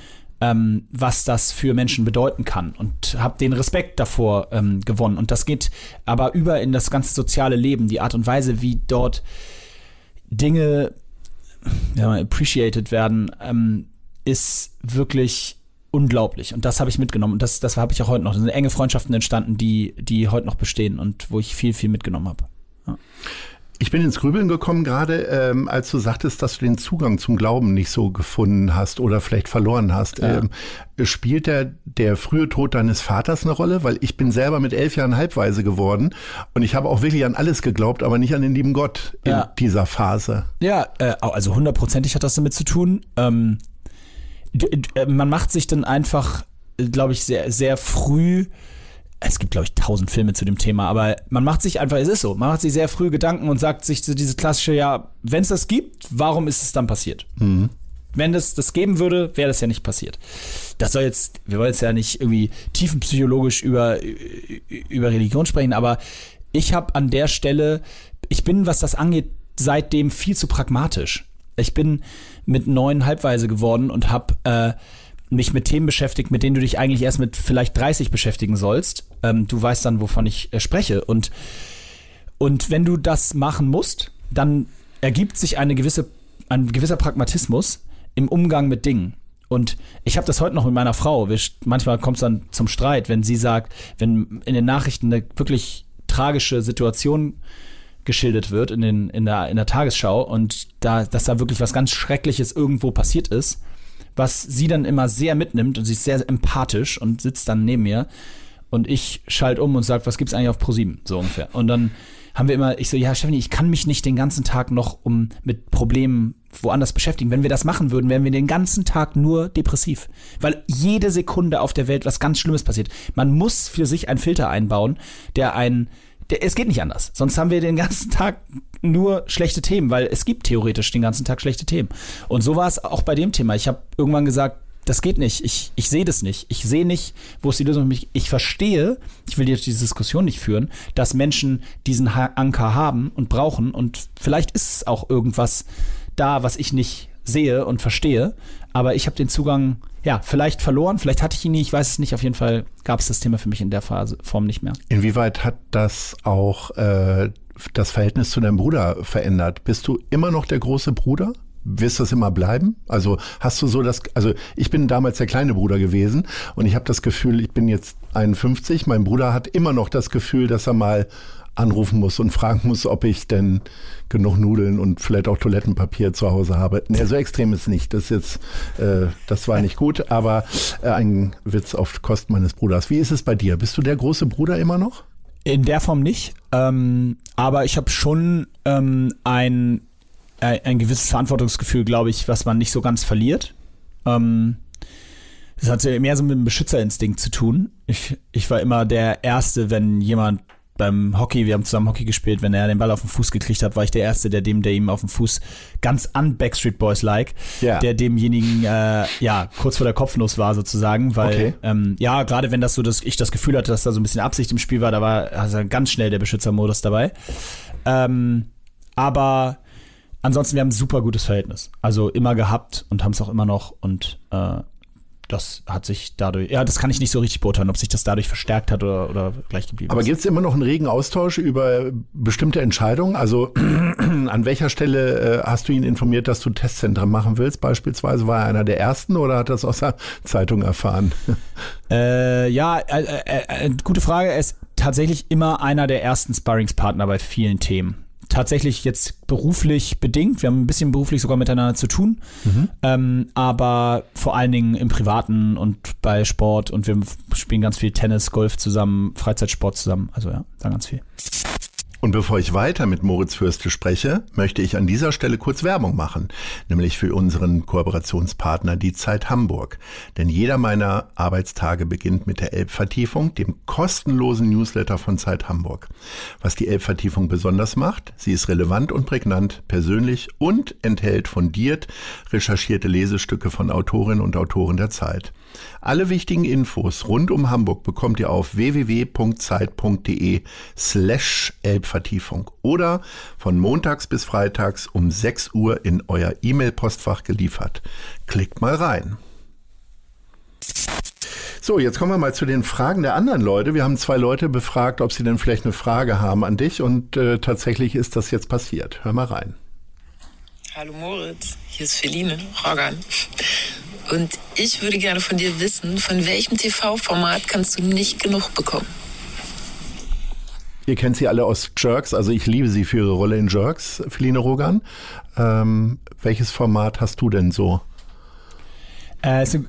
ähm, was das für Menschen bedeuten kann und habe den Respekt davor ähm, gewonnen. Und das geht aber über in das ganze soziale Leben, die Art und Weise, wie dort Dinge ja, appreciated werden, ähm, ist wirklich unglaublich. Und das habe ich mitgenommen. Und das, das habe ich auch heute noch. Da sind enge Freundschaften entstanden, die, die heute noch bestehen und wo ich viel, viel mitgenommen habe. Ja.
Ich bin ins Grübeln gekommen gerade, ähm, als du sagtest, dass du den Zugang zum Glauben nicht so gefunden hast oder vielleicht verloren hast. Ja. Ähm, spielt der, der frühe Tod deines Vaters eine Rolle? Weil ich bin selber mit elf Jahren halbweise geworden und ich habe auch wirklich an alles geglaubt, aber nicht an den lieben Gott in ja. dieser Phase.
Ja, äh, also hundertprozentig hat das damit zu tun. Ähm, äh, man macht sich dann einfach, glaube ich, sehr, sehr früh es gibt, glaube ich, tausend Filme zu dem Thema, aber man macht sich einfach, es ist so, man macht sich sehr früh Gedanken und sagt sich so dieses klassische, ja, wenn es das gibt, warum ist es dann passiert? Mhm. Wenn es das geben würde, wäre das ja nicht passiert. Das soll jetzt, wir wollen jetzt ja nicht irgendwie tiefenpsychologisch über, über Religion sprechen, aber ich habe an der Stelle, ich bin, was das angeht, seitdem viel zu pragmatisch. Ich bin mit neun halbweise geworden und habe äh, mich mit Themen beschäftigt, mit denen du dich eigentlich erst mit vielleicht 30 beschäftigen sollst. Ähm, du weißt dann, wovon ich äh, spreche. Und, und wenn du das machen musst, dann ergibt sich eine gewisse, ein gewisser Pragmatismus im Umgang mit Dingen. Und ich habe das heute noch mit meiner Frau. Manchmal kommt es dann zum Streit, wenn sie sagt, wenn in den Nachrichten eine wirklich tragische Situation geschildert wird in, den, in, der, in der Tagesschau und da, dass da wirklich was ganz Schreckliches irgendwo passiert ist, was sie dann immer sehr mitnimmt und sie ist sehr empathisch und sitzt dann neben mir und ich schalte um und sage, was gibt's eigentlich auf ProSieben so ungefähr. Und dann haben wir immer, ich so, ja, Stephanie, ich kann mich nicht den ganzen Tag noch um mit Problemen woanders beschäftigen. Wenn wir das machen würden, wären wir den ganzen Tag nur depressiv. Weil jede Sekunde auf der Welt was ganz Schlimmes passiert. Man muss für sich einen Filter einbauen, der einen es geht nicht anders. Sonst haben wir den ganzen Tag nur schlechte Themen, weil es gibt theoretisch den ganzen Tag schlechte Themen. Und so war es auch bei dem Thema. Ich habe irgendwann gesagt, das geht nicht. Ich, ich sehe das nicht. Ich sehe nicht, wo ist die Lösung für mich. Ich verstehe, ich will jetzt diese Diskussion nicht führen, dass Menschen diesen Anker haben und brauchen. Und vielleicht ist es auch irgendwas da, was ich nicht sehe und verstehe, aber ich habe den Zugang, ja, vielleicht verloren, vielleicht hatte ich ihn nie, ich weiß es nicht. Auf jeden Fall gab es das Thema für mich in der Phase, Form nicht mehr.
Inwieweit hat das auch äh, das Verhältnis zu deinem Bruder verändert? Bist du immer noch der große Bruder? Wirst du das immer bleiben? Also hast du so das, also ich bin damals der kleine Bruder gewesen und ich habe das Gefühl, ich bin jetzt 51, mein Bruder hat immer noch das Gefühl, dass er mal anrufen muss und fragen muss, ob ich denn genug Nudeln und vielleicht auch Toilettenpapier zu Hause habe. Nee, so extrem ist nicht. Das jetzt, äh, das war nicht gut, aber äh, ein Witz auf Kosten meines Bruders. Wie ist es bei dir? Bist du der große Bruder immer noch?
In der Form nicht, ähm, aber ich habe schon ähm, ein, ein, ein gewisses Verantwortungsgefühl, glaube ich, was man nicht so ganz verliert. Ähm, das hatte mehr so mit dem Beschützerinstinkt zu tun. Ich, ich war immer der Erste, wenn jemand beim Hockey, wir haben zusammen Hockey gespielt, wenn er den Ball auf den Fuß gekriegt hat, war ich der Erste, der dem, der ihm auf den Fuß ganz an Backstreet Boys like,
Ja.
der demjenigen äh, ja kurz vor der Kopfnuss war sozusagen, weil
Okay.
ähm, ja gerade wenn das so, dass ich das Gefühl hatte, dass da so ein bisschen Absicht im Spiel war, da war also ganz schnell der Beschützermodus dabei. Ähm, aber ansonsten wir haben ein super gutes Verhältnis, also immer gehabt und haben es auch immer noch und äh, das hat sich dadurch, ja, das kann ich nicht so richtig beurteilen, ob sich das dadurch verstärkt hat oder, oder gleich geblieben
Aber
ist.
gibt es immer noch einen regen Austausch über bestimmte Entscheidungen? Also an welcher Stelle äh, hast du ihn informiert, dass du Testzentren machen willst? Beispielsweise war er einer der ersten oder hat er das aus der Zeitung erfahren?
Äh, ja, äh, äh, äh, gute Frage. Er ist tatsächlich immer einer der ersten Sparringspartner bei vielen Themen. Tatsächlich jetzt beruflich bedingt. Wir haben ein bisschen beruflich sogar miteinander zu tun. Ähm, aber vor allen Dingen im Privaten und bei Sport und wir spielen ganz viel Tennis, Golf zusammen, Freizeitsport zusammen. Also ja, da ganz viel.
Und bevor ich weiter mit Moritz Fürste spreche, möchte ich an dieser Stelle kurz Werbung machen, nämlich für unseren Kooperationspartner die Zeit Hamburg. Denn jeder meiner Arbeitstage beginnt mit der Elbvertiefung, dem kostenlosen Newsletter von Zeit Hamburg. Was die Elbvertiefung besonders macht, sie ist relevant und prägnant, persönlich und enthält fundiert recherchierte Lesestücke von Autorinnen und Autoren der Zeit. Alle wichtigen Infos rund um Hamburg bekommt ihr auf www.zeit.de slash Elbvertiefung oder von montags bis freitags um 6 Uhr in euer E-Mail-Postfach geliefert. Klickt mal rein. So, jetzt kommen wir mal zu den Fragen der anderen Leute. Wir haben zwei Leute befragt, ob sie denn vielleicht eine Frage haben an dich und äh, tatsächlich ist das jetzt passiert. Hör mal rein.
Hallo Moritz, hier ist Feline Rogan. Und ich würde gerne von dir wissen, von welchem TV-Format kannst du nicht genug bekommen?
Ihr kennt sie alle aus Jerks, also ich liebe sie für ihre Rolle in Jerks, Feline Rogan. Ähm, welches Format hast du denn so?
Äh, so,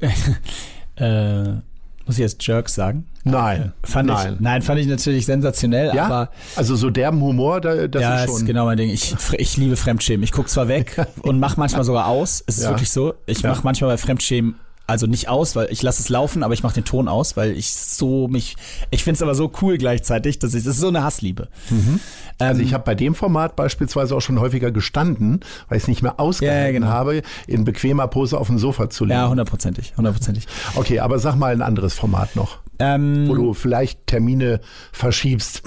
äh, muss ich jetzt Jerks sagen?
Nein,
Fand
nein.
Ich, nein, fand ich natürlich sensationell,
Ja,
aber
also so derben Humor, da, das
ja,
ist schon.
ist genau mein Ding. Ich, ich liebe Fremdschämen. Ich gucke zwar weg und mache manchmal sogar aus. Es ist
Ja.
wirklich so. Ich
Ja.
mache manchmal bei Fremdschämen also nicht aus, weil ich lasse es laufen, aber ich mache den Ton aus, weil ich so mich. Ich finde es aber so cool gleichzeitig, dass ich. Das ist so eine Hassliebe.
Also ich habe bei dem Format beispielsweise auch schon häufiger gestanden, weil ich es nicht mehr ausgehalten
ja, genau.
habe, in bequemer Pose auf dem Sofa zu liegen.
Ja, hundertprozentig, hundertprozentig.
Okay, aber sag mal ein anderes Format noch,
Ähm,
wo du vielleicht Termine verschiebst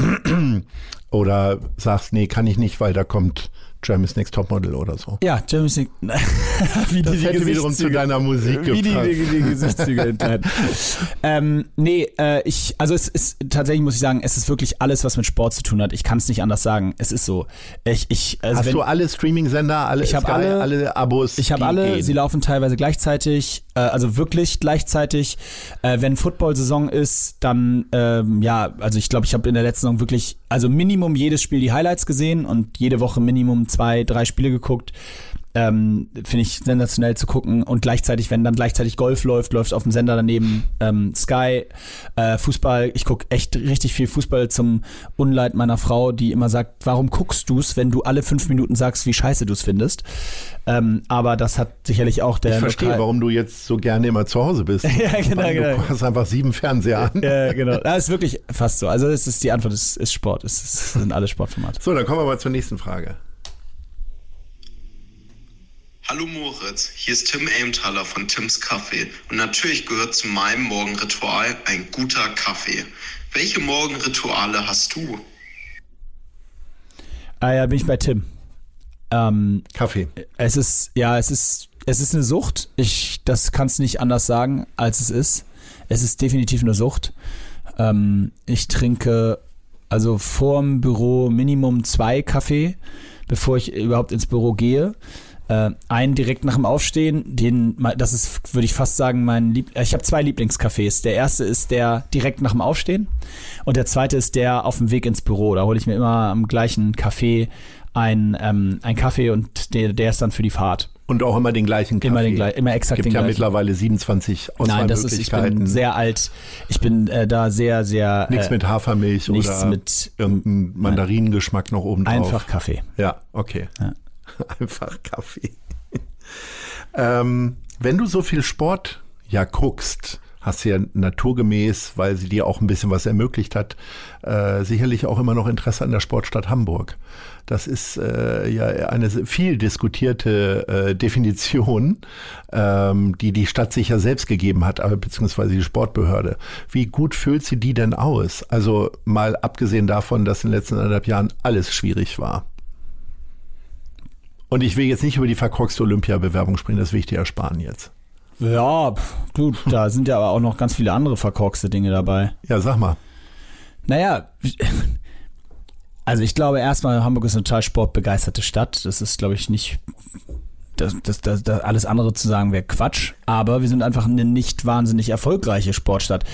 oder sagst, nee, kann ich nicht, weil da kommt Germany's Next Topmodel oder so.
ja, James Nick. wie
Das
die, die
hätte wiederum zu deiner Musik
Wie die,
gepasst.
die, die Gesichtszüge entscheiden. ähm, nee, äh, ich, also es ist tatsächlich muss ich sagen, es ist wirklich alles, was mit Sport zu tun hat. Ich kann es nicht anders sagen. Es ist so. Ich, ich, also
Hast
wenn,
du alle Streaming-Sender, alle,
Ich hab
Sky,
alle-
alle Abos?
Ich habe
die
alle, sie laufen teilweise gleichzeitig, also wirklich gleichzeitig. Äh, wenn Football-Saison ist, dann, ähm, ja, also ich glaube, ich habe in der letzten Saison wirklich, also Minimum jedes Spiel die Highlights gesehen und jede Woche Minimum zwei, drei Spiele geguckt. Ähm, Finde ich sensationell zu gucken und gleichzeitig, wenn dann gleichzeitig Golf läuft, läuft auf dem Sender daneben ähm, Sky, äh, Fußball. Ich gucke echt richtig viel Fußball zum Unleid meiner Frau, die immer sagt, warum guckst du's, wenn du alle fünf Minuten sagst, wie scheiße du's findest. Ähm, aber das hat sicherlich auch der
Ich verstehe,
Lokal-
warum du jetzt so gerne immer zu Hause bist.
Ja, genau, genau.
Du hast einfach sieben Fernseher an.
Ja, genau. Das ist wirklich fast so. Also es ist die Antwort, es ist Sport. Es ist, sind alle Sportformate.
So, dann kommen wir mal zur nächsten Frage.
Hallo Moritz, hier ist Tim Aimthaler von Tims Kaffee und natürlich gehört zu meinem Morgenritual ein guter Kaffee. Welche Morgenrituale hast du?
Ah ja, bin ich bei Tim. Ähm,
Kaffee.
es ist, ja, es ist es ist eine Sucht. Ich, das kannst nicht anders sagen, als es ist. Es ist definitiv eine Sucht. Ähm, ich trinke also vorm Büro Minimum zwei Kaffee, bevor ich überhaupt ins Büro gehe. Äh, einen direkt nach dem Aufstehen, den, das ist, würde ich fast sagen, mein Lieb ich habe zwei Lieblingscafés. Der erste ist der direkt nach dem Aufstehen und der zweite ist der auf dem Weg ins Büro. Da hole ich mir immer am gleichen Café ein, ähm, ein Kaffee und der, der ist dann für die Fahrt.
Und auch immer den gleichen Kaffee.
Immer, den, immer exakt
es gibt
den
ja
gleichen.
mittlerweile 27
Nein, das ist, ich bin sehr alt. Ich bin äh, da sehr, sehr.
Nichts
äh,
mit Hafermilch
nichts
oder
mit-
irgendein Mandarinengeschmack noch oben drauf.
Einfach Kaffee.
Ja, okay.
Ja.
Einfach Kaffee. ähm, wenn du so viel Sport ja guckst, hast du ja naturgemäß, weil sie dir auch ein bisschen was ermöglicht hat, äh, sicherlich auch immer noch Interesse an der Sportstadt Hamburg. Das ist äh, ja eine viel diskutierte äh, Definition, ähm, die die Stadt sich ja selbst gegeben hat, aber beziehungsweise die Sportbehörde. Wie gut füllt sie die denn aus? Also mal abgesehen davon, dass in den letzten anderthalb Jahren alles schwierig war. Und ich will jetzt nicht über die verkorkste Olympiabewerbung sprechen, das will ich dir ersparen jetzt.
Ja, gut, da sind ja aber auch noch ganz viele andere verkorkste Dinge dabei.
Ja, sag mal.
Naja, also ich glaube erstmal, Hamburg ist eine total sportbegeisterte Stadt. Das ist, glaube ich, nicht. Das, das, das, das alles andere zu sagen wäre Quatsch. Aber wir sind einfach eine nicht wahnsinnig erfolgreiche Sportstadt.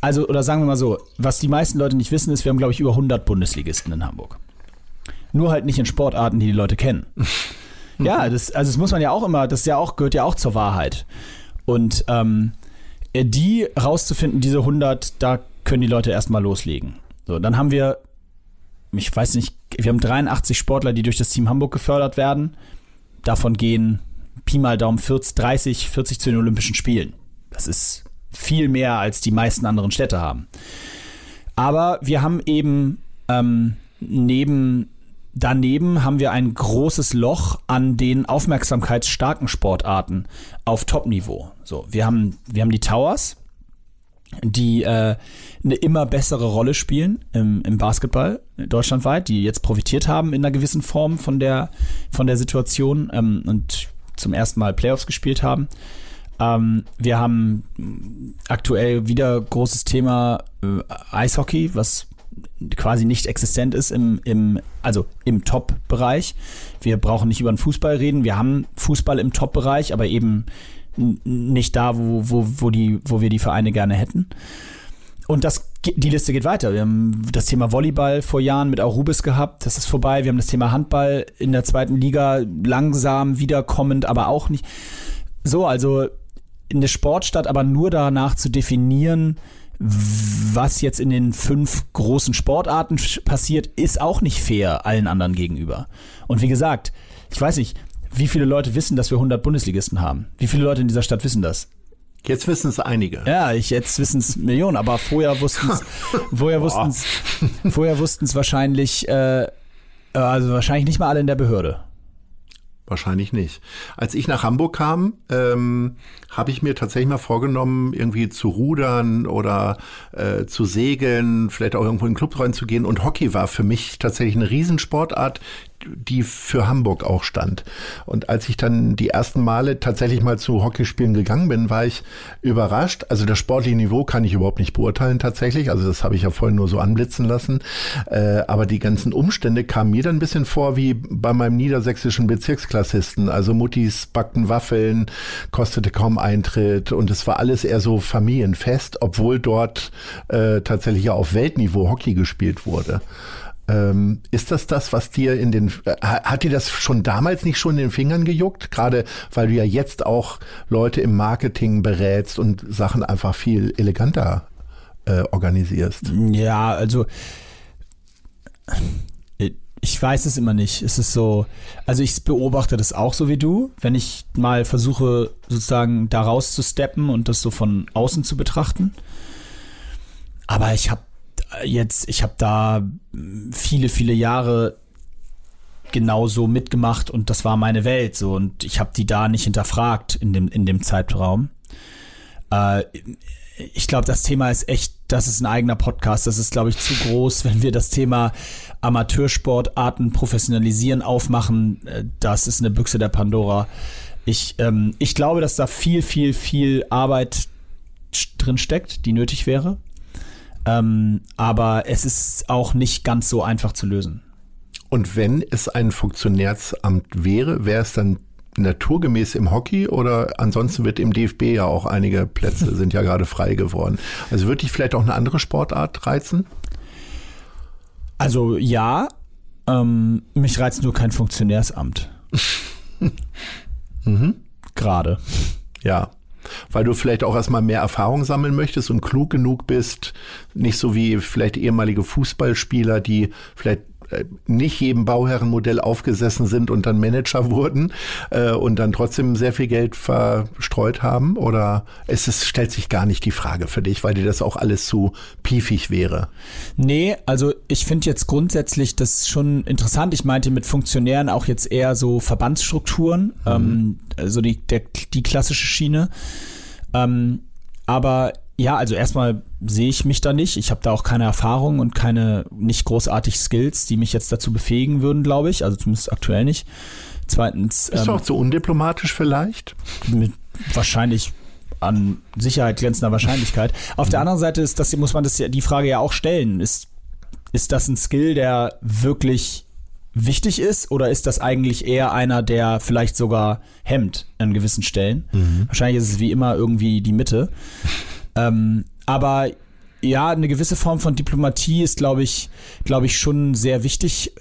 Also, oder sagen wir mal so, was die meisten Leute nicht wissen, ist, wir haben, glaube ich, über 100 Bundesligisten in Hamburg. Nur halt nicht in Sportarten, die die Leute kennen. ja, das, also das muss man ja auch immer, das ja auch, gehört ja auch zur Wahrheit. Und ähm, die rauszufinden, diese 100, da können die Leute erstmal loslegen. So, dann haben wir, ich weiß nicht, wir haben 83 Sportler, die durch das Team Hamburg gefördert werden. Davon gehen Pi mal Daumen 40, 30, 40 zu den Olympischen Spielen. Das ist viel mehr, als die meisten anderen Städte haben. Aber wir haben eben ähm, neben daneben haben wir ein großes Loch an den aufmerksamkeitsstarken Sportarten auf Top-Niveau. So, wir haben, wir haben die Towers, die äh, eine immer bessere Rolle spielen im, im Basketball deutschlandweit, die jetzt profitiert haben in einer gewissen Form von der, von der Situation ähm, und zum ersten Mal Playoffs gespielt haben. Ähm, wir haben aktuell wieder großes Thema äh, Eishockey, was quasi nicht existent ist im, im also im Top-Bereich. Wir brauchen nicht über den Fußball reden. Wir haben Fußball im Top-Bereich, aber eben nicht da, wo, wo, wo, die, wo wir die Vereine gerne hätten. Und das, die Liste geht weiter. Wir haben das Thema Volleyball vor Jahren mit Arubis gehabt. Das ist vorbei. Wir haben das Thema Handball in der zweiten Liga langsam wiederkommend, aber auch nicht. So, also in der Sportstadt aber nur danach zu definieren, was jetzt in den fünf großen Sportarten passiert, ist auch nicht fair allen anderen gegenüber. Und wie gesagt, ich weiß nicht, wie viele Leute wissen, dass wir 100 Bundesligisten haben? Wie viele Leute in dieser Stadt wissen das?
Jetzt wissen es einige.
Ja, ich jetzt wissen es Millionen, aber vorher wussten es, vorher wussten es, vorher wussten es wahrscheinlich, äh, also wahrscheinlich nicht mal alle in der Behörde.
Wahrscheinlich nicht. Als ich nach Hamburg kam, ähm, habe ich mir tatsächlich mal vorgenommen, irgendwie zu rudern oder äh, zu segeln, vielleicht auch irgendwo in den Club reinzugehen. Und Hockey war für mich tatsächlich eine Riesensportart, die für Hamburg auch stand. Und als ich dann die ersten Male tatsächlich mal zu Hockeyspielen gegangen bin, war ich überrascht. Also das sportliche Niveau kann ich überhaupt nicht beurteilen tatsächlich. Also das habe ich ja vorhin nur so anblitzen lassen. Äh, aber die ganzen Umstände kamen mir dann ein bisschen vor wie bei meinem niedersächsischen Bezirksklassisten. Also Muttis backten Waffeln, kostete kaum Eintritt und es war alles eher so familienfest, obwohl dort äh, tatsächlich ja auf Weltniveau Hockey gespielt wurde. Ähm, ist das das, was dir in den, äh, hat dir das schon damals nicht schon in den Fingern gejuckt? Gerade weil du ja jetzt auch Leute im Marketing berätst und Sachen einfach viel eleganter äh, organisierst.
Ja, also ich weiß es immer nicht. Es ist so, also ich beobachte das auch so wie du, wenn ich mal versuche sozusagen da rauszusteppen und das so von außen zu betrachten. Aber ich habe jetzt, ich habe da viele, viele Jahre genauso mitgemacht und das war meine Welt so und ich habe die da nicht hinterfragt in dem, in dem Zeitraum. Äh, ich glaube, das Thema ist echt, das ist ein eigener Podcast. Das ist, glaube ich, zu groß, wenn wir das Thema Amateursportarten professionalisieren aufmachen. Äh, Das ist eine Büchse der Pandora. Ich, ähm, ich glaube, dass da viel, viel, viel Arbeit drin steckt, die nötig wäre. Ähm, aber es ist auch nicht ganz so einfach zu lösen.
Und wenn es ein Funktionärsamt wäre, wäre es dann naturgemäß im Hockey oder ansonsten wird im DFB ja auch einige Plätze sind ja gerade frei geworden. Also würde dich vielleicht auch eine andere Sportart reizen?
Also ja, ähm, mich reizt nur kein Funktionärsamt. mhm. Gerade.
Ja. Weil du vielleicht auch erstmal mehr Erfahrung sammeln möchtest und klug genug bist, nicht so wie vielleicht ehemalige Fußballspieler, die vielleicht nicht jedem Bauherrenmodell aufgesessen sind und dann Manager wurden äh, und dann trotzdem sehr viel Geld verstreut haben? Oder es ist, stellt sich gar nicht die Frage für dich, weil dir das auch alles zu piefig wäre?
Nee, also ich finde jetzt grundsätzlich das schon interessant. Ich meinte mit Funktionären auch jetzt eher so Verbandsstrukturen, mhm. ähm, also die, der, die klassische Schiene. Ähm, aber ja, also erstmal sehe ich mich da nicht. Ich habe da auch keine Erfahrung und keine nicht großartig Skills, die mich jetzt dazu befähigen würden, glaube ich. Also zumindest aktuell nicht. Zweitens.
Ist ähm, auch zu undiplomatisch vielleicht?
Mit wahrscheinlich an Sicherheit grenzender Wahrscheinlichkeit. Auf mhm. der anderen Seite ist das, muss man das ja, die Frage ja auch stellen. Ist, ist das ein Skill, der wirklich wichtig ist oder ist das eigentlich eher einer, der vielleicht sogar hemmt an gewissen Stellen? Mhm. Wahrscheinlich ist es wie immer irgendwie die Mitte. Ähm, aber ja, eine gewisse Form von Diplomatie ist, glaube ich, glaube ich, schon sehr wichtig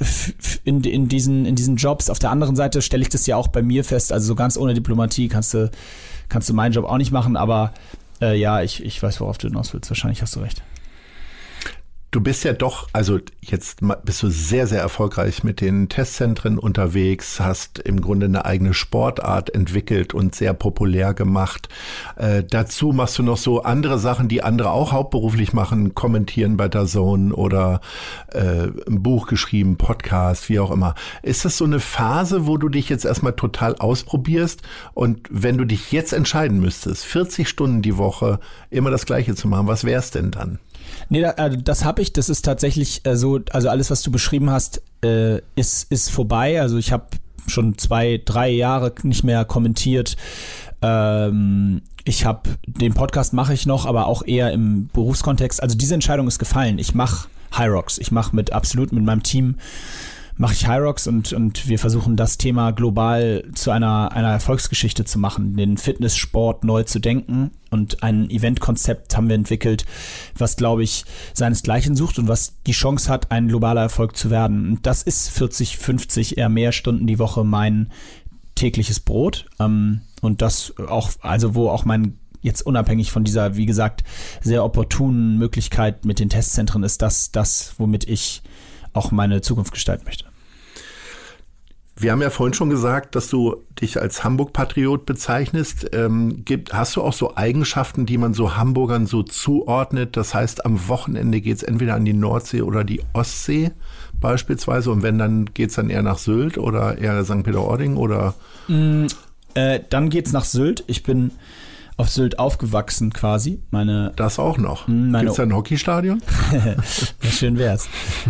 in, in, diesen, in diesen Jobs. Auf der anderen Seite stelle ich das ja auch bei mir fest. Also so ganz ohne Diplomatie kannst du, kannst du meinen Job auch nicht machen. Aber äh, ja, ich, ich weiß, worauf du hinaus willst. Wahrscheinlich hast du recht.
Du bist ja doch, also jetzt bist du sehr, sehr erfolgreich mit den Testzentren unterwegs, hast im Grunde eine eigene Sportart entwickelt und sehr populär gemacht. Äh, dazu machst du noch so andere Sachen, die andere auch hauptberuflich machen, kommentieren bei der Zone oder äh, ein Buch geschrieben, Podcast, wie auch immer. Ist das so eine Phase, wo du dich jetzt erstmal total ausprobierst und wenn du dich jetzt entscheiden müsstest, 40 Stunden die Woche immer das Gleiche zu machen, was wär's denn dann?
Nee, also das habe ich. Das ist tatsächlich äh, so, also alles, was du beschrieben hast, äh, ist, ist vorbei. Also ich habe schon zwei, drei Jahre nicht mehr kommentiert. Ähm, ich habe den Podcast mache ich noch, aber auch eher im Berufskontext. Also diese Entscheidung ist gefallen. Ich mache High Rocks. Ich mache mit absolut mit meinem Team mache ich Rocks und, und wir versuchen das Thema global zu einer, einer Erfolgsgeschichte zu machen, den Fitnesssport neu zu denken und ein Eventkonzept haben wir entwickelt, was, glaube ich, seinesgleichen sucht und was die Chance hat, ein globaler Erfolg zu werden. Und das ist 40, 50, eher mehr Stunden die Woche mein tägliches Brot. Ähm, und das auch, also wo auch mein jetzt unabhängig von dieser, wie gesagt, sehr opportunen Möglichkeit mit den Testzentren ist das das, womit ich auch meine Zukunft gestalten möchte.
Wir haben ja vorhin schon gesagt, dass du dich als Hamburg-Patriot bezeichnest. Ähm, gibt, hast du auch so Eigenschaften, die man so Hamburgern so zuordnet? Das heißt, am Wochenende geht es entweder an die Nordsee oder die Ostsee beispielsweise. Und wenn, dann geht es dann eher nach Sylt oder eher St. Peter-Ording oder?
Mm, äh, dann geht es nach Sylt. Ich bin auf Sylt aufgewachsen quasi. Meine,
das auch noch. Gibt es da ein Hockeystadion?
schön wär's.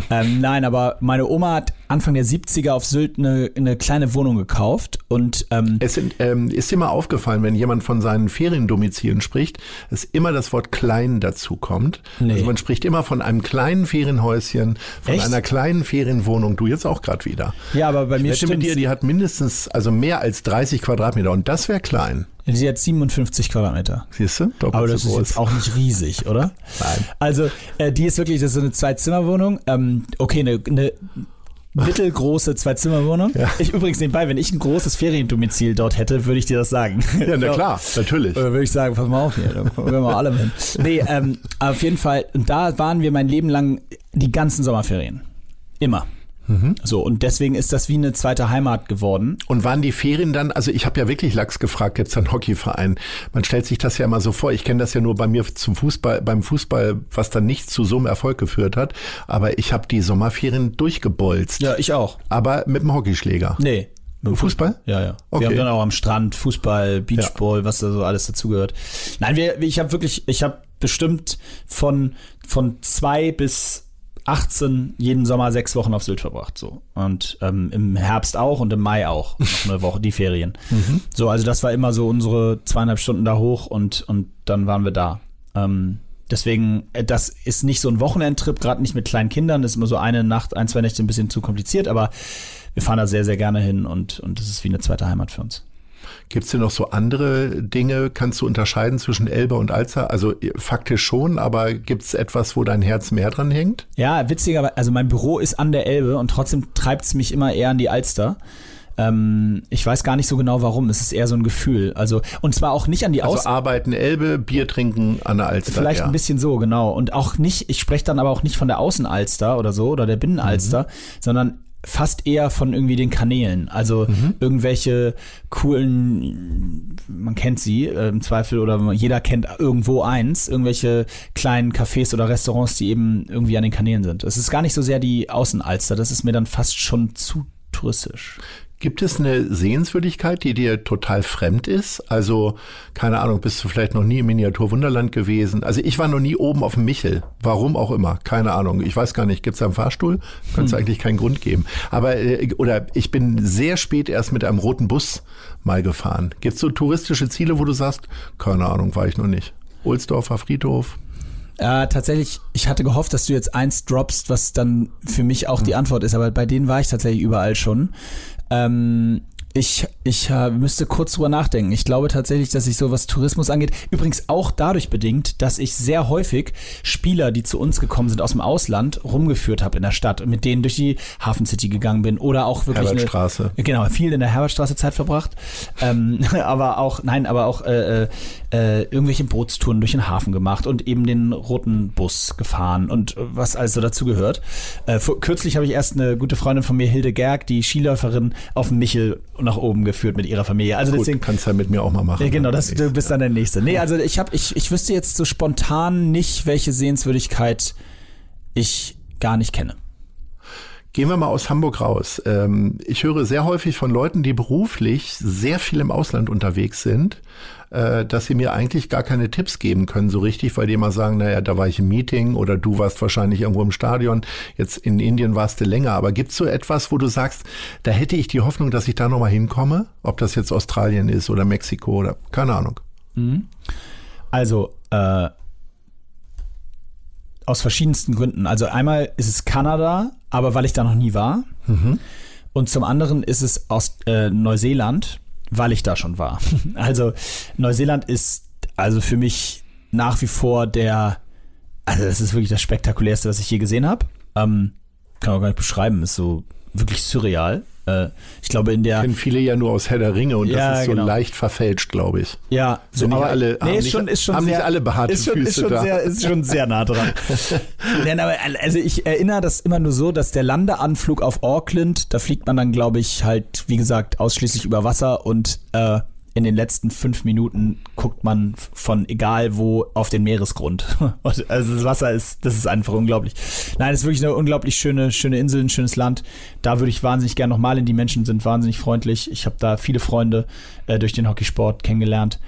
ähm, nein, aber meine Oma hat Anfang der 70er auf Sylt eine, eine kleine Wohnung gekauft und ähm,
es sind, ähm, ist dir mal aufgefallen, wenn jemand von seinen Feriendomizilen spricht, dass immer das Wort klein dazu kommt. Nee. Also man spricht immer von einem kleinen Ferienhäuschen, von Echt? einer kleinen Ferienwohnung. Du jetzt auch gerade wieder.
Ja, aber bei mir
ich mit dir, die hat mindestens also mehr als 30 Quadratmeter und das wäre klein.
Sie hat 57 Quadratmeter.
Siehst du?
Doppelt Aber das so ist jetzt auch nicht riesig, oder?
Nein.
Also, äh, die ist wirklich, das ist so eine Zwei-Zimmer-Wohnung. Ähm, okay, eine, eine mittelgroße Zwei-Zimmer-Wohnung. Ja. Ich übrigens nebenbei, wenn ich ein großes Feriendomizil dort hätte, würde ich dir das sagen.
Ja, na klar, natürlich.
Oder würde ich sagen, pass mal auf hier, da wir alle hin. Nee, ähm, auf jeden Fall, und da waren wir mein Leben lang die ganzen Sommerferien. Immer. Mhm. So, und deswegen ist das wie eine zweite Heimat geworden.
Und waren die Ferien dann, also ich habe ja wirklich Lachs gefragt, gibt es einen Hockeyverein? Man stellt sich das ja immer so vor, ich kenne das ja nur bei mir zum Fußball, beim Fußball, was dann nicht zu so einem Erfolg geführt hat, aber ich habe die Sommerferien durchgebolzt.
Ja, ich auch.
Aber mit dem Hockeyschläger.
Nee,
Fußball?
Ja, ja. Okay. Wir haben dann auch am Strand Fußball, Beachball, ja. was da so alles dazugehört. Nein, wir, ich habe wirklich, ich habe bestimmt von, von zwei bis 18 jeden Sommer sechs Wochen auf Sylt verbracht. So. Und ähm, im Herbst auch und im Mai auch. Noch eine Woche, die Ferien. So, also das war immer so unsere zweieinhalb Stunden da hoch und, und dann waren wir da. Ähm, deswegen, äh, das ist nicht so ein Wochenendtrip, gerade nicht mit kleinen Kindern. Das ist immer so eine Nacht, ein, zwei Nächte ein bisschen zu kompliziert, aber wir fahren da sehr, sehr gerne hin und, und das ist wie eine zweite Heimat für uns.
Gibt es denn noch so andere Dinge? Kannst du unterscheiden zwischen Elbe und Alster? Also faktisch schon, aber gibt es etwas, wo dein Herz mehr dran hängt?
Ja, witzigerweise, also mein Büro ist an der Elbe und trotzdem treibt es mich immer eher an die Alster. Ähm, ich weiß gar nicht so genau warum. Es ist eher so ein Gefühl. Also, und zwar auch nicht an die
Also
Aus
arbeiten Elbe, Bier trinken an der Alster.
Vielleicht
ja.
ein bisschen so, genau. Und auch nicht, ich spreche dann aber auch nicht von der Außenalster oder so oder der Binnenalster,
Mhm.
sondern fast eher von irgendwie den Kanälen. Also
Mhm.
irgendwelche coolen, man kennt sie äh, im Zweifel oder jeder kennt irgendwo eins, irgendwelche kleinen Cafés oder Restaurants, die eben irgendwie an den Kanälen sind. Es ist gar nicht so sehr die Außenalster, das ist mir dann fast schon zu touristisch.
Gibt es eine Sehenswürdigkeit, die dir total fremd ist? Also, keine Ahnung, bist du vielleicht noch nie im Miniaturwunderland gewesen? Also, ich war noch nie oben auf dem Michel. Warum auch immer. Keine Ahnung. Ich weiß gar nicht. Gibt es da einen Fahrstuhl? Könnte es eigentlich keinen Grund geben. Aber, äh, oder ich bin sehr spät erst mit einem roten Bus mal gefahren. Gibt es so touristische Ziele, wo du sagst, keine Ahnung, war ich noch nicht. Ohlsdorfer Friedhof.
Äh, tatsächlich, ich hatte gehofft, dass du jetzt eins droppst, was dann für mich auch die Antwort ist, aber bei denen war ich tatsächlich überall schon. Ähm, ich ich äh, müsste kurz drüber nachdenken. Ich glaube tatsächlich, dass ich so was Tourismus angeht, übrigens auch dadurch bedingt, dass ich sehr häufig Spieler, die zu uns gekommen sind aus dem Ausland, rumgeführt habe in der Stadt und mit denen durch die Hafen City gegangen bin oder auch wirklich eine,
Herbertstraße.
Genau, viel in der Herbertstraße Zeit verbracht. Ähm, aber auch, nein, aber auch äh, äh, irgendwelche Bootstouren durch den Hafen gemacht und eben den roten Bus gefahren und was also dazu gehört. Äh, vor, kürzlich habe ich erst eine gute Freundin von mir, Hilde Gerg, die Skiläuferin, auf Michel nach oben geführt mit ihrer Familie. Also
Gut,
deswegen.
kannst du ja mit mir auch mal machen.
Ja, genau, das, du bist dann der Nächste. Nee, also ich habe, ich, ich wüsste jetzt so spontan nicht, welche Sehenswürdigkeit ich gar nicht kenne.
Gehen wir mal aus Hamburg raus. Ähm, ich höre sehr häufig von Leuten, die beruflich sehr viel im Ausland unterwegs sind, äh, dass sie mir eigentlich gar keine Tipps geben können so richtig, weil die immer sagen, naja, da war ich im Meeting oder du warst wahrscheinlich irgendwo im Stadion, jetzt in Indien warst du länger. Aber gibt's so etwas, wo du sagst, da hätte ich die Hoffnung, dass ich da nochmal hinkomme? Ob das jetzt Australien ist oder Mexiko oder keine Ahnung.
Also, äh, aus verschiedensten Gründen. Also einmal ist es Kanada, aber weil ich da noch nie war. Und zum anderen ist es aus äh, Neuseeland, weil ich da schon war. Also Neuseeland ist also für mich nach wie vor der, also das ist wirklich das spektakulärste, was ich je gesehen habe. Ähm, kann auch gar nicht beschreiben, ist so wirklich surreal. Äh, ich glaube in der
Kennen viele ja nur aus Herr der Ringe und
Ja,
das ist so
genau.
leicht verfälscht, glaube ich.
Ja,
Sind nicht alle- haben
nee, ist
nicht-
schon, ist schon
haben nicht
sehr,
alle behaarte
ist schon, ist
Füße
schon
da.
Sehr, ist schon sehr nah dran. Nein, aber also ich erinnere das immer nur so, dass der Landeanflug auf Auckland, da fliegt man dann, glaube ich, halt, wie gesagt, ausschließlich über Wasser und äh, in den letzten fünf Minuten guckt man von egal wo auf den Meeresgrund. Und Also das Wasser ist, das ist einfach unglaublich. Nein, es ist wirklich eine unglaublich schöne, schöne Insel, ein schönes Land. Da würde ich wahnsinnig gerne nochmal hin. Die Menschen sind wahnsinnig freundlich. Ich habe da viele Freunde äh, durch den Hockeysport kennengelernt.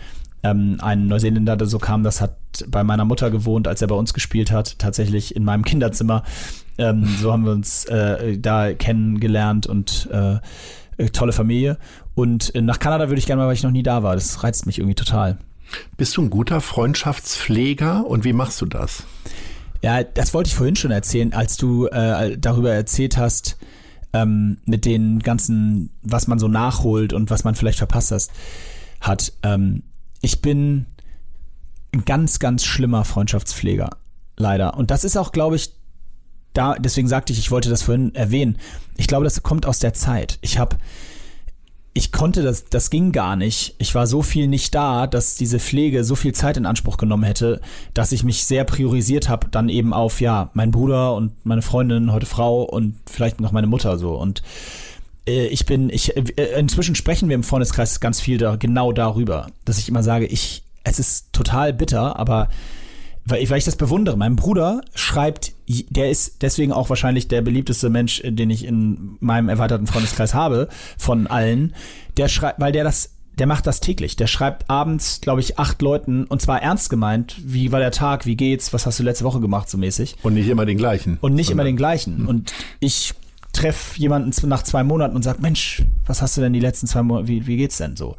Ähm, ein Neuseeländer, der so kam, das hat bei meiner Mutter gewohnt, als er bei uns gespielt hat, tatsächlich in meinem Kinderzimmer. Ähm, so haben wir uns äh, da kennengelernt und äh, äh, tolle Familie. Und äh, nach Kanada würde ich gerne mal, weil ich noch nie da war. Das reizt mich irgendwie total.
Bist du ein guter Freundschaftspfleger und wie machst du das?
Ja, das wollte ich vorhin schon erzählen, als du äh, darüber erzählt hast, ähm, mit den ganzen, was man so nachholt und was man vielleicht verpasst hast, hat. Ähm, ich bin ein ganz, ganz schlimmer Freundschaftspfleger, leider. Und das ist auch, glaube ich, da, deswegen sagte ich, ich wollte das vorhin erwähnen. Ich glaube, das kommt aus der Zeit. Ich habe ich konnte das, das ging gar nicht. Ich war so viel nicht da, dass diese Pflege so viel Zeit in Anspruch genommen hätte, dass ich mich sehr priorisiert habe, dann eben auf, ja, mein Bruder und meine Freundin, heute Frau und vielleicht noch meine Mutter so. Und äh, ich bin, ich, äh, inzwischen sprechen wir im Freundeskreis ganz viel da, genau darüber, dass ich immer sage, ich, es ist total bitter, aber weil ich, weil ich das bewundere. Mein Bruder schreibt, der ist deswegen auch wahrscheinlich der beliebteste Mensch, den ich in meinem erweiterten Freundeskreis habe, von allen. Der schreibt, weil der das, der macht das täglich. Der schreibt abends, glaube ich, acht Leuten und zwar ernst gemeint, wie war der Tag, wie geht's, was hast du letzte Woche gemacht, so mäßig.
Und nicht immer den gleichen.
Und nicht immer den gleichen. Und ich treffe jemanden nach zwei Monaten und sag, Mensch, was hast du denn die letzten zwei Monate, wie, wie geht's denn so?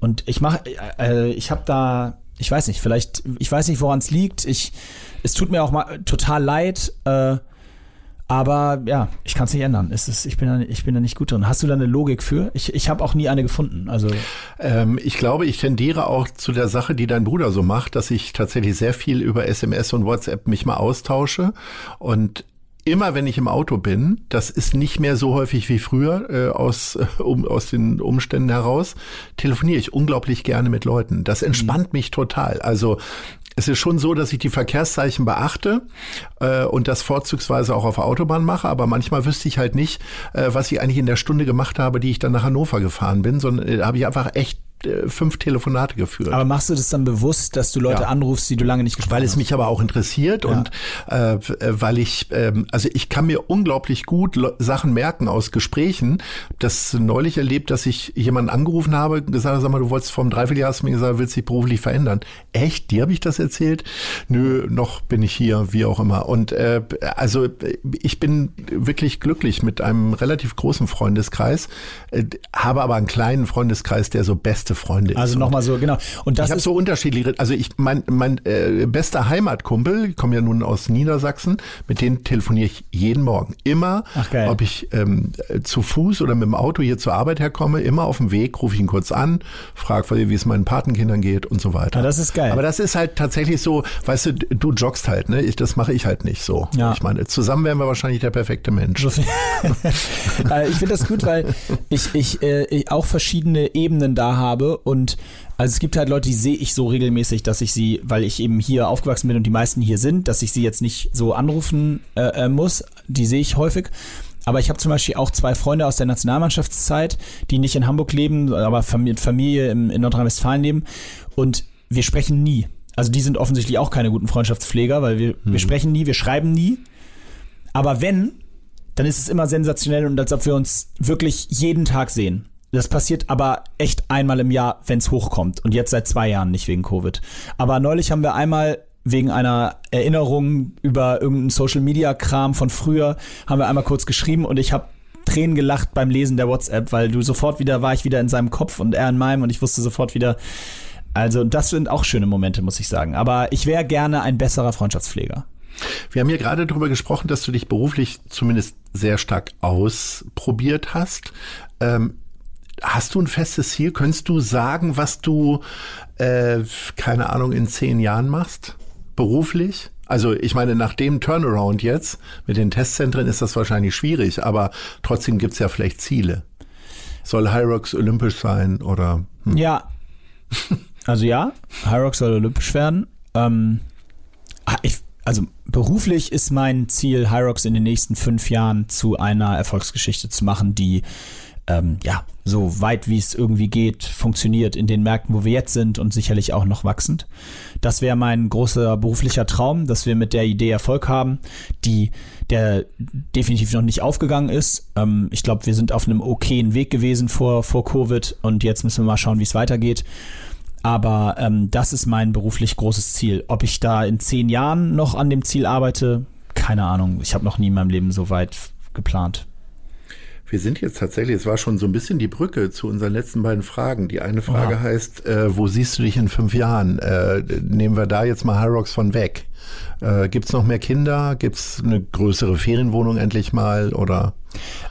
Und ich mache, äh, ich habe da, ich weiß nicht, vielleicht, ich weiß nicht, woran es liegt. Ich, es tut mir auch mal total leid, äh, aber ja, ich kann es nicht ändern. Es ist, ich, bin da, ich bin da nicht gut drin. Hast du da eine Logik für? Ich, ich habe auch nie eine gefunden. Also
Ähm, ich glaube, ich tendiere auch zu der Sache, die dein Bruder so macht, dass ich tatsächlich sehr viel über SMS und WhatsApp mich mal austausche und Immer wenn ich im Auto bin, das ist nicht mehr so häufig wie früher äh, aus, äh, um, aus den Umständen heraus, telefoniere ich unglaublich gerne mit Leuten. Das entspannt mich total. Also es ist schon so, dass ich die Verkehrszeichen beachte äh, und das vorzugsweise auch auf Autobahn mache, aber manchmal wüsste ich halt nicht, äh, was ich eigentlich in der Stunde gemacht habe, die ich dann nach Hannover gefahren bin, sondern äh, da habe ich einfach echt fünf Telefonate geführt.
Aber machst du das dann bewusst, dass du Leute
Ja.
anrufst, die du lange nicht gesprochen
weil es
hast?
mich aber auch interessiert und äh, äh, weil ich, ähm, also ich kann mir unglaublich gut Sachen merken aus Gesprächen. Das neulich erlebt, dass ich jemanden angerufen habe, gesagt, habe, sag mal, du wolltest vor einem Dreivierteljahr hast du mir gesagt, willst dich beruflich verändern. Echt? Dir habe ich das erzählt? Nö, noch bin ich hier, wie auch immer. Und äh, also äh, ich bin wirklich glücklich mit einem relativ großen Freundeskreis, äh, habe aber einen kleinen Freundeskreis, der so beste Freunde ist.
Also nochmal so, genau. Und das
ich habe so unterschiedliche, also ich mein mein äh, bester Heimatkumpel, ich komme ja nun aus Niedersachsen, mit denen telefoniere ich jeden Morgen. Immer,
Ach,
ob ich ähm, äh, zu Fuß oder mit dem Auto hier zur Arbeit herkomme, immer auf dem Weg, rufe ich ihn kurz an, frage, wie es meinen Patenkindern geht und so weiter.
Ja, das ist geil.
Aber das ist halt tatsächlich so, weißt du, du joggst halt, ne? Ich, das mache ich halt nicht so.
Ja.
Ich meine, zusammen wären wir wahrscheinlich der perfekte Mensch.
Äh, ich finde das gut, weil ich, ich, äh, ich auch verschiedene Ebenen da habe und also es gibt halt Leute, die sehe ich so regelmäßig, dass ich sie, weil ich eben hier aufgewachsen bin und die meisten hier sind, dass ich sie jetzt nicht so anrufen äh, äh, muss. Die sehe ich häufig. Aber ich habe zum Beispiel auch zwei Freunde aus der Nationalmannschaftszeit, die nicht in Hamburg leben, aber Familie, Familie in Nordrhein-Westfalen leben. Und wir sprechen nie. Also die sind offensichtlich auch keine guten Freundschaftspfleger, weil wir, wir sprechen nie, wir schreiben nie. Aber wenn, dann ist es immer sensationell und als ob wir uns wirklich jeden Tag sehen. Das passiert aber echt einmal im Jahr, wenn es hochkommt. Und jetzt seit zwei Jahren nicht wegen Covid. Aber neulich haben wir einmal wegen einer Erinnerung über irgendeinen Social-Media-Kram von früher, haben wir einmal kurz geschrieben und ich habe Tränen gelacht beim Lesen der WhatsApp, weil du sofort wieder war ich wieder in seinem Kopf und er in meinem und ich wusste sofort wieder. Also das sind auch schöne Momente, muss ich sagen. Aber ich wäre gerne ein besserer Freundschaftspfleger.
Wir haben hier gerade darüber gesprochen, dass du dich beruflich zumindest sehr stark ausprobiert hast. Ähm, hast du ein festes Ziel? Könntest du sagen, was du, äh, keine Ahnung, in zehn Jahren machst? Beruflich? Also ich meine, nach dem Turnaround jetzt mit den Testzentren ist das wahrscheinlich schwierig, aber trotzdem gibt's ja vielleicht Ziele. Soll Hyrox olympisch sein oder hm.
Ja. Also ja, Hyrox soll olympisch werden. Ähm, ah, ich, also beruflich ist mein Ziel, Hyrox in den nächsten fünf Jahren zu einer Erfolgsgeschichte zu machen, die ähm, ja so weit wie es irgendwie geht funktioniert in den Märkten, wo wir jetzt sind und sicherlich auch noch wachsend. Das wäre mein großer beruflicher Traum, dass wir mit der Idee Erfolg haben, die der definitiv noch nicht aufgegangen ist. Ähm, ich glaube, wir sind auf einem okayen Weg gewesen vor vor Covid und jetzt müssen wir mal schauen, wie es weitergeht. Aber ähm, das ist mein beruflich großes Ziel. Ob ich da in zehn Jahren noch an dem Ziel arbeite, keine Ahnung. Ich habe noch nie in meinem Leben so weit geplant.
Wir sind jetzt tatsächlich, es war schon so ein bisschen die Brücke zu unseren letzten beiden Fragen. Die eine Frage
Oha.
heißt, äh, wo siehst du dich in fünf Jahren? Äh, nehmen wir da jetzt mal Hyrox von weg. Äh, Gibt es noch mehr Kinder? Gibt es eine größere Ferienwohnung endlich mal? Oder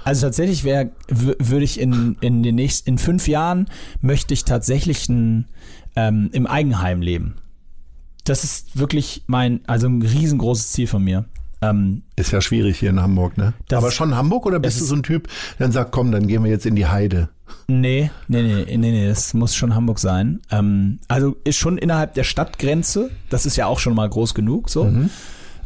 Also tatsächlich wäre, würde ich in, in den nächsten, in fünf Jahren möchte ich tatsächlich ein, ähm, im Eigenheim leben. Das ist wirklich mein, also ein riesengroßes Ziel von mir. Ähm,
ist ja schwierig hier in Hamburg, ne? Aber schon Hamburg oder bist du so ein Typ, der dann sagt, komm, dann gehen wir jetzt in die Heide?
Nee, nee, nee, nee, nee, das muss schon Hamburg sein. Ähm, also ist schon innerhalb der Stadtgrenze. Das ist ja auch schon mal groß genug, so.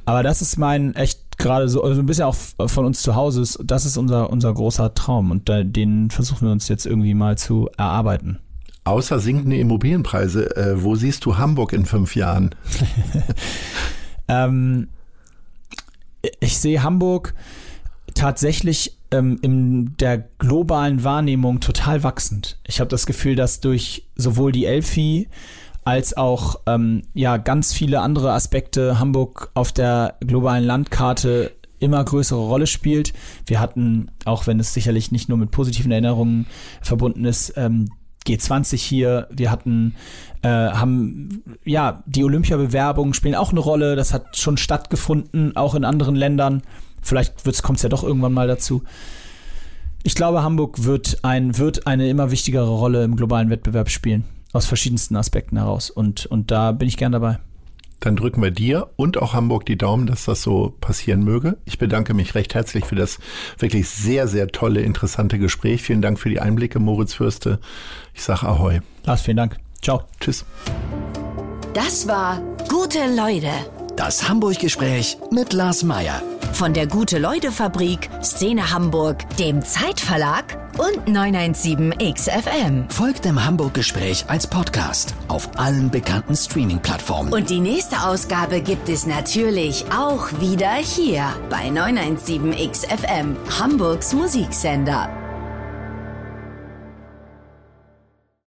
Aber das ist mein echt gerade so, also ein bisschen auch von uns zu Hause ist, das ist unser, unser großer Traum und da, den versuchen wir uns jetzt irgendwie mal zu erarbeiten.
Außer sinkende Immobilienpreise, äh, wo siehst du Hamburg in fünf Jahren?
Ähm, ich sehe Hamburg tatsächlich ähm, in der globalen Wahrnehmung total wachsend. Ich habe das Gefühl, dass durch sowohl die Elfi als auch ähm, ja ganz viele andere Aspekte Hamburg auf der globalen Landkarte immer größere Rolle spielt. Wir hatten, auch wenn es sicherlich nicht nur mit positiven Erinnerungen verbunden ist, ähm, G20 hier, wir hatten, äh, haben, ja, die Olympiabewerbungen spielen auch eine Rolle, das hat schon stattgefunden, auch in anderen Ländern. Vielleicht kommt es ja doch irgendwann mal dazu. Ich glaube, Hamburg wird, ein, wird eine immer wichtigere Rolle im globalen Wettbewerb spielen, aus verschiedensten Aspekten heraus. Und, und da bin ich gern dabei.
Dann drücken wir dir und auch Hamburg die Daumen, dass das so passieren möge. Ich bedanke mich recht herzlich für das wirklich sehr, sehr tolle, interessante Gespräch. Vielen Dank für die Einblicke, Moritz Fürste. Ich sage Ahoi.
Lars, vielen Dank. Ciao.
Tschüss.
Das war Gute Leute.
Das Hamburg-Gespräch mit Lars Meier.
Von der Gute-Leute-Fabrik, Szene Hamburg, dem Zeitverlag und 917XFM.
Folgt dem Hamburg-Gespräch als Podcast auf allen bekannten Streaming-Plattformen.
Und die nächste Ausgabe gibt es natürlich auch wieder hier bei 917XFM, Hamburgs Musiksender.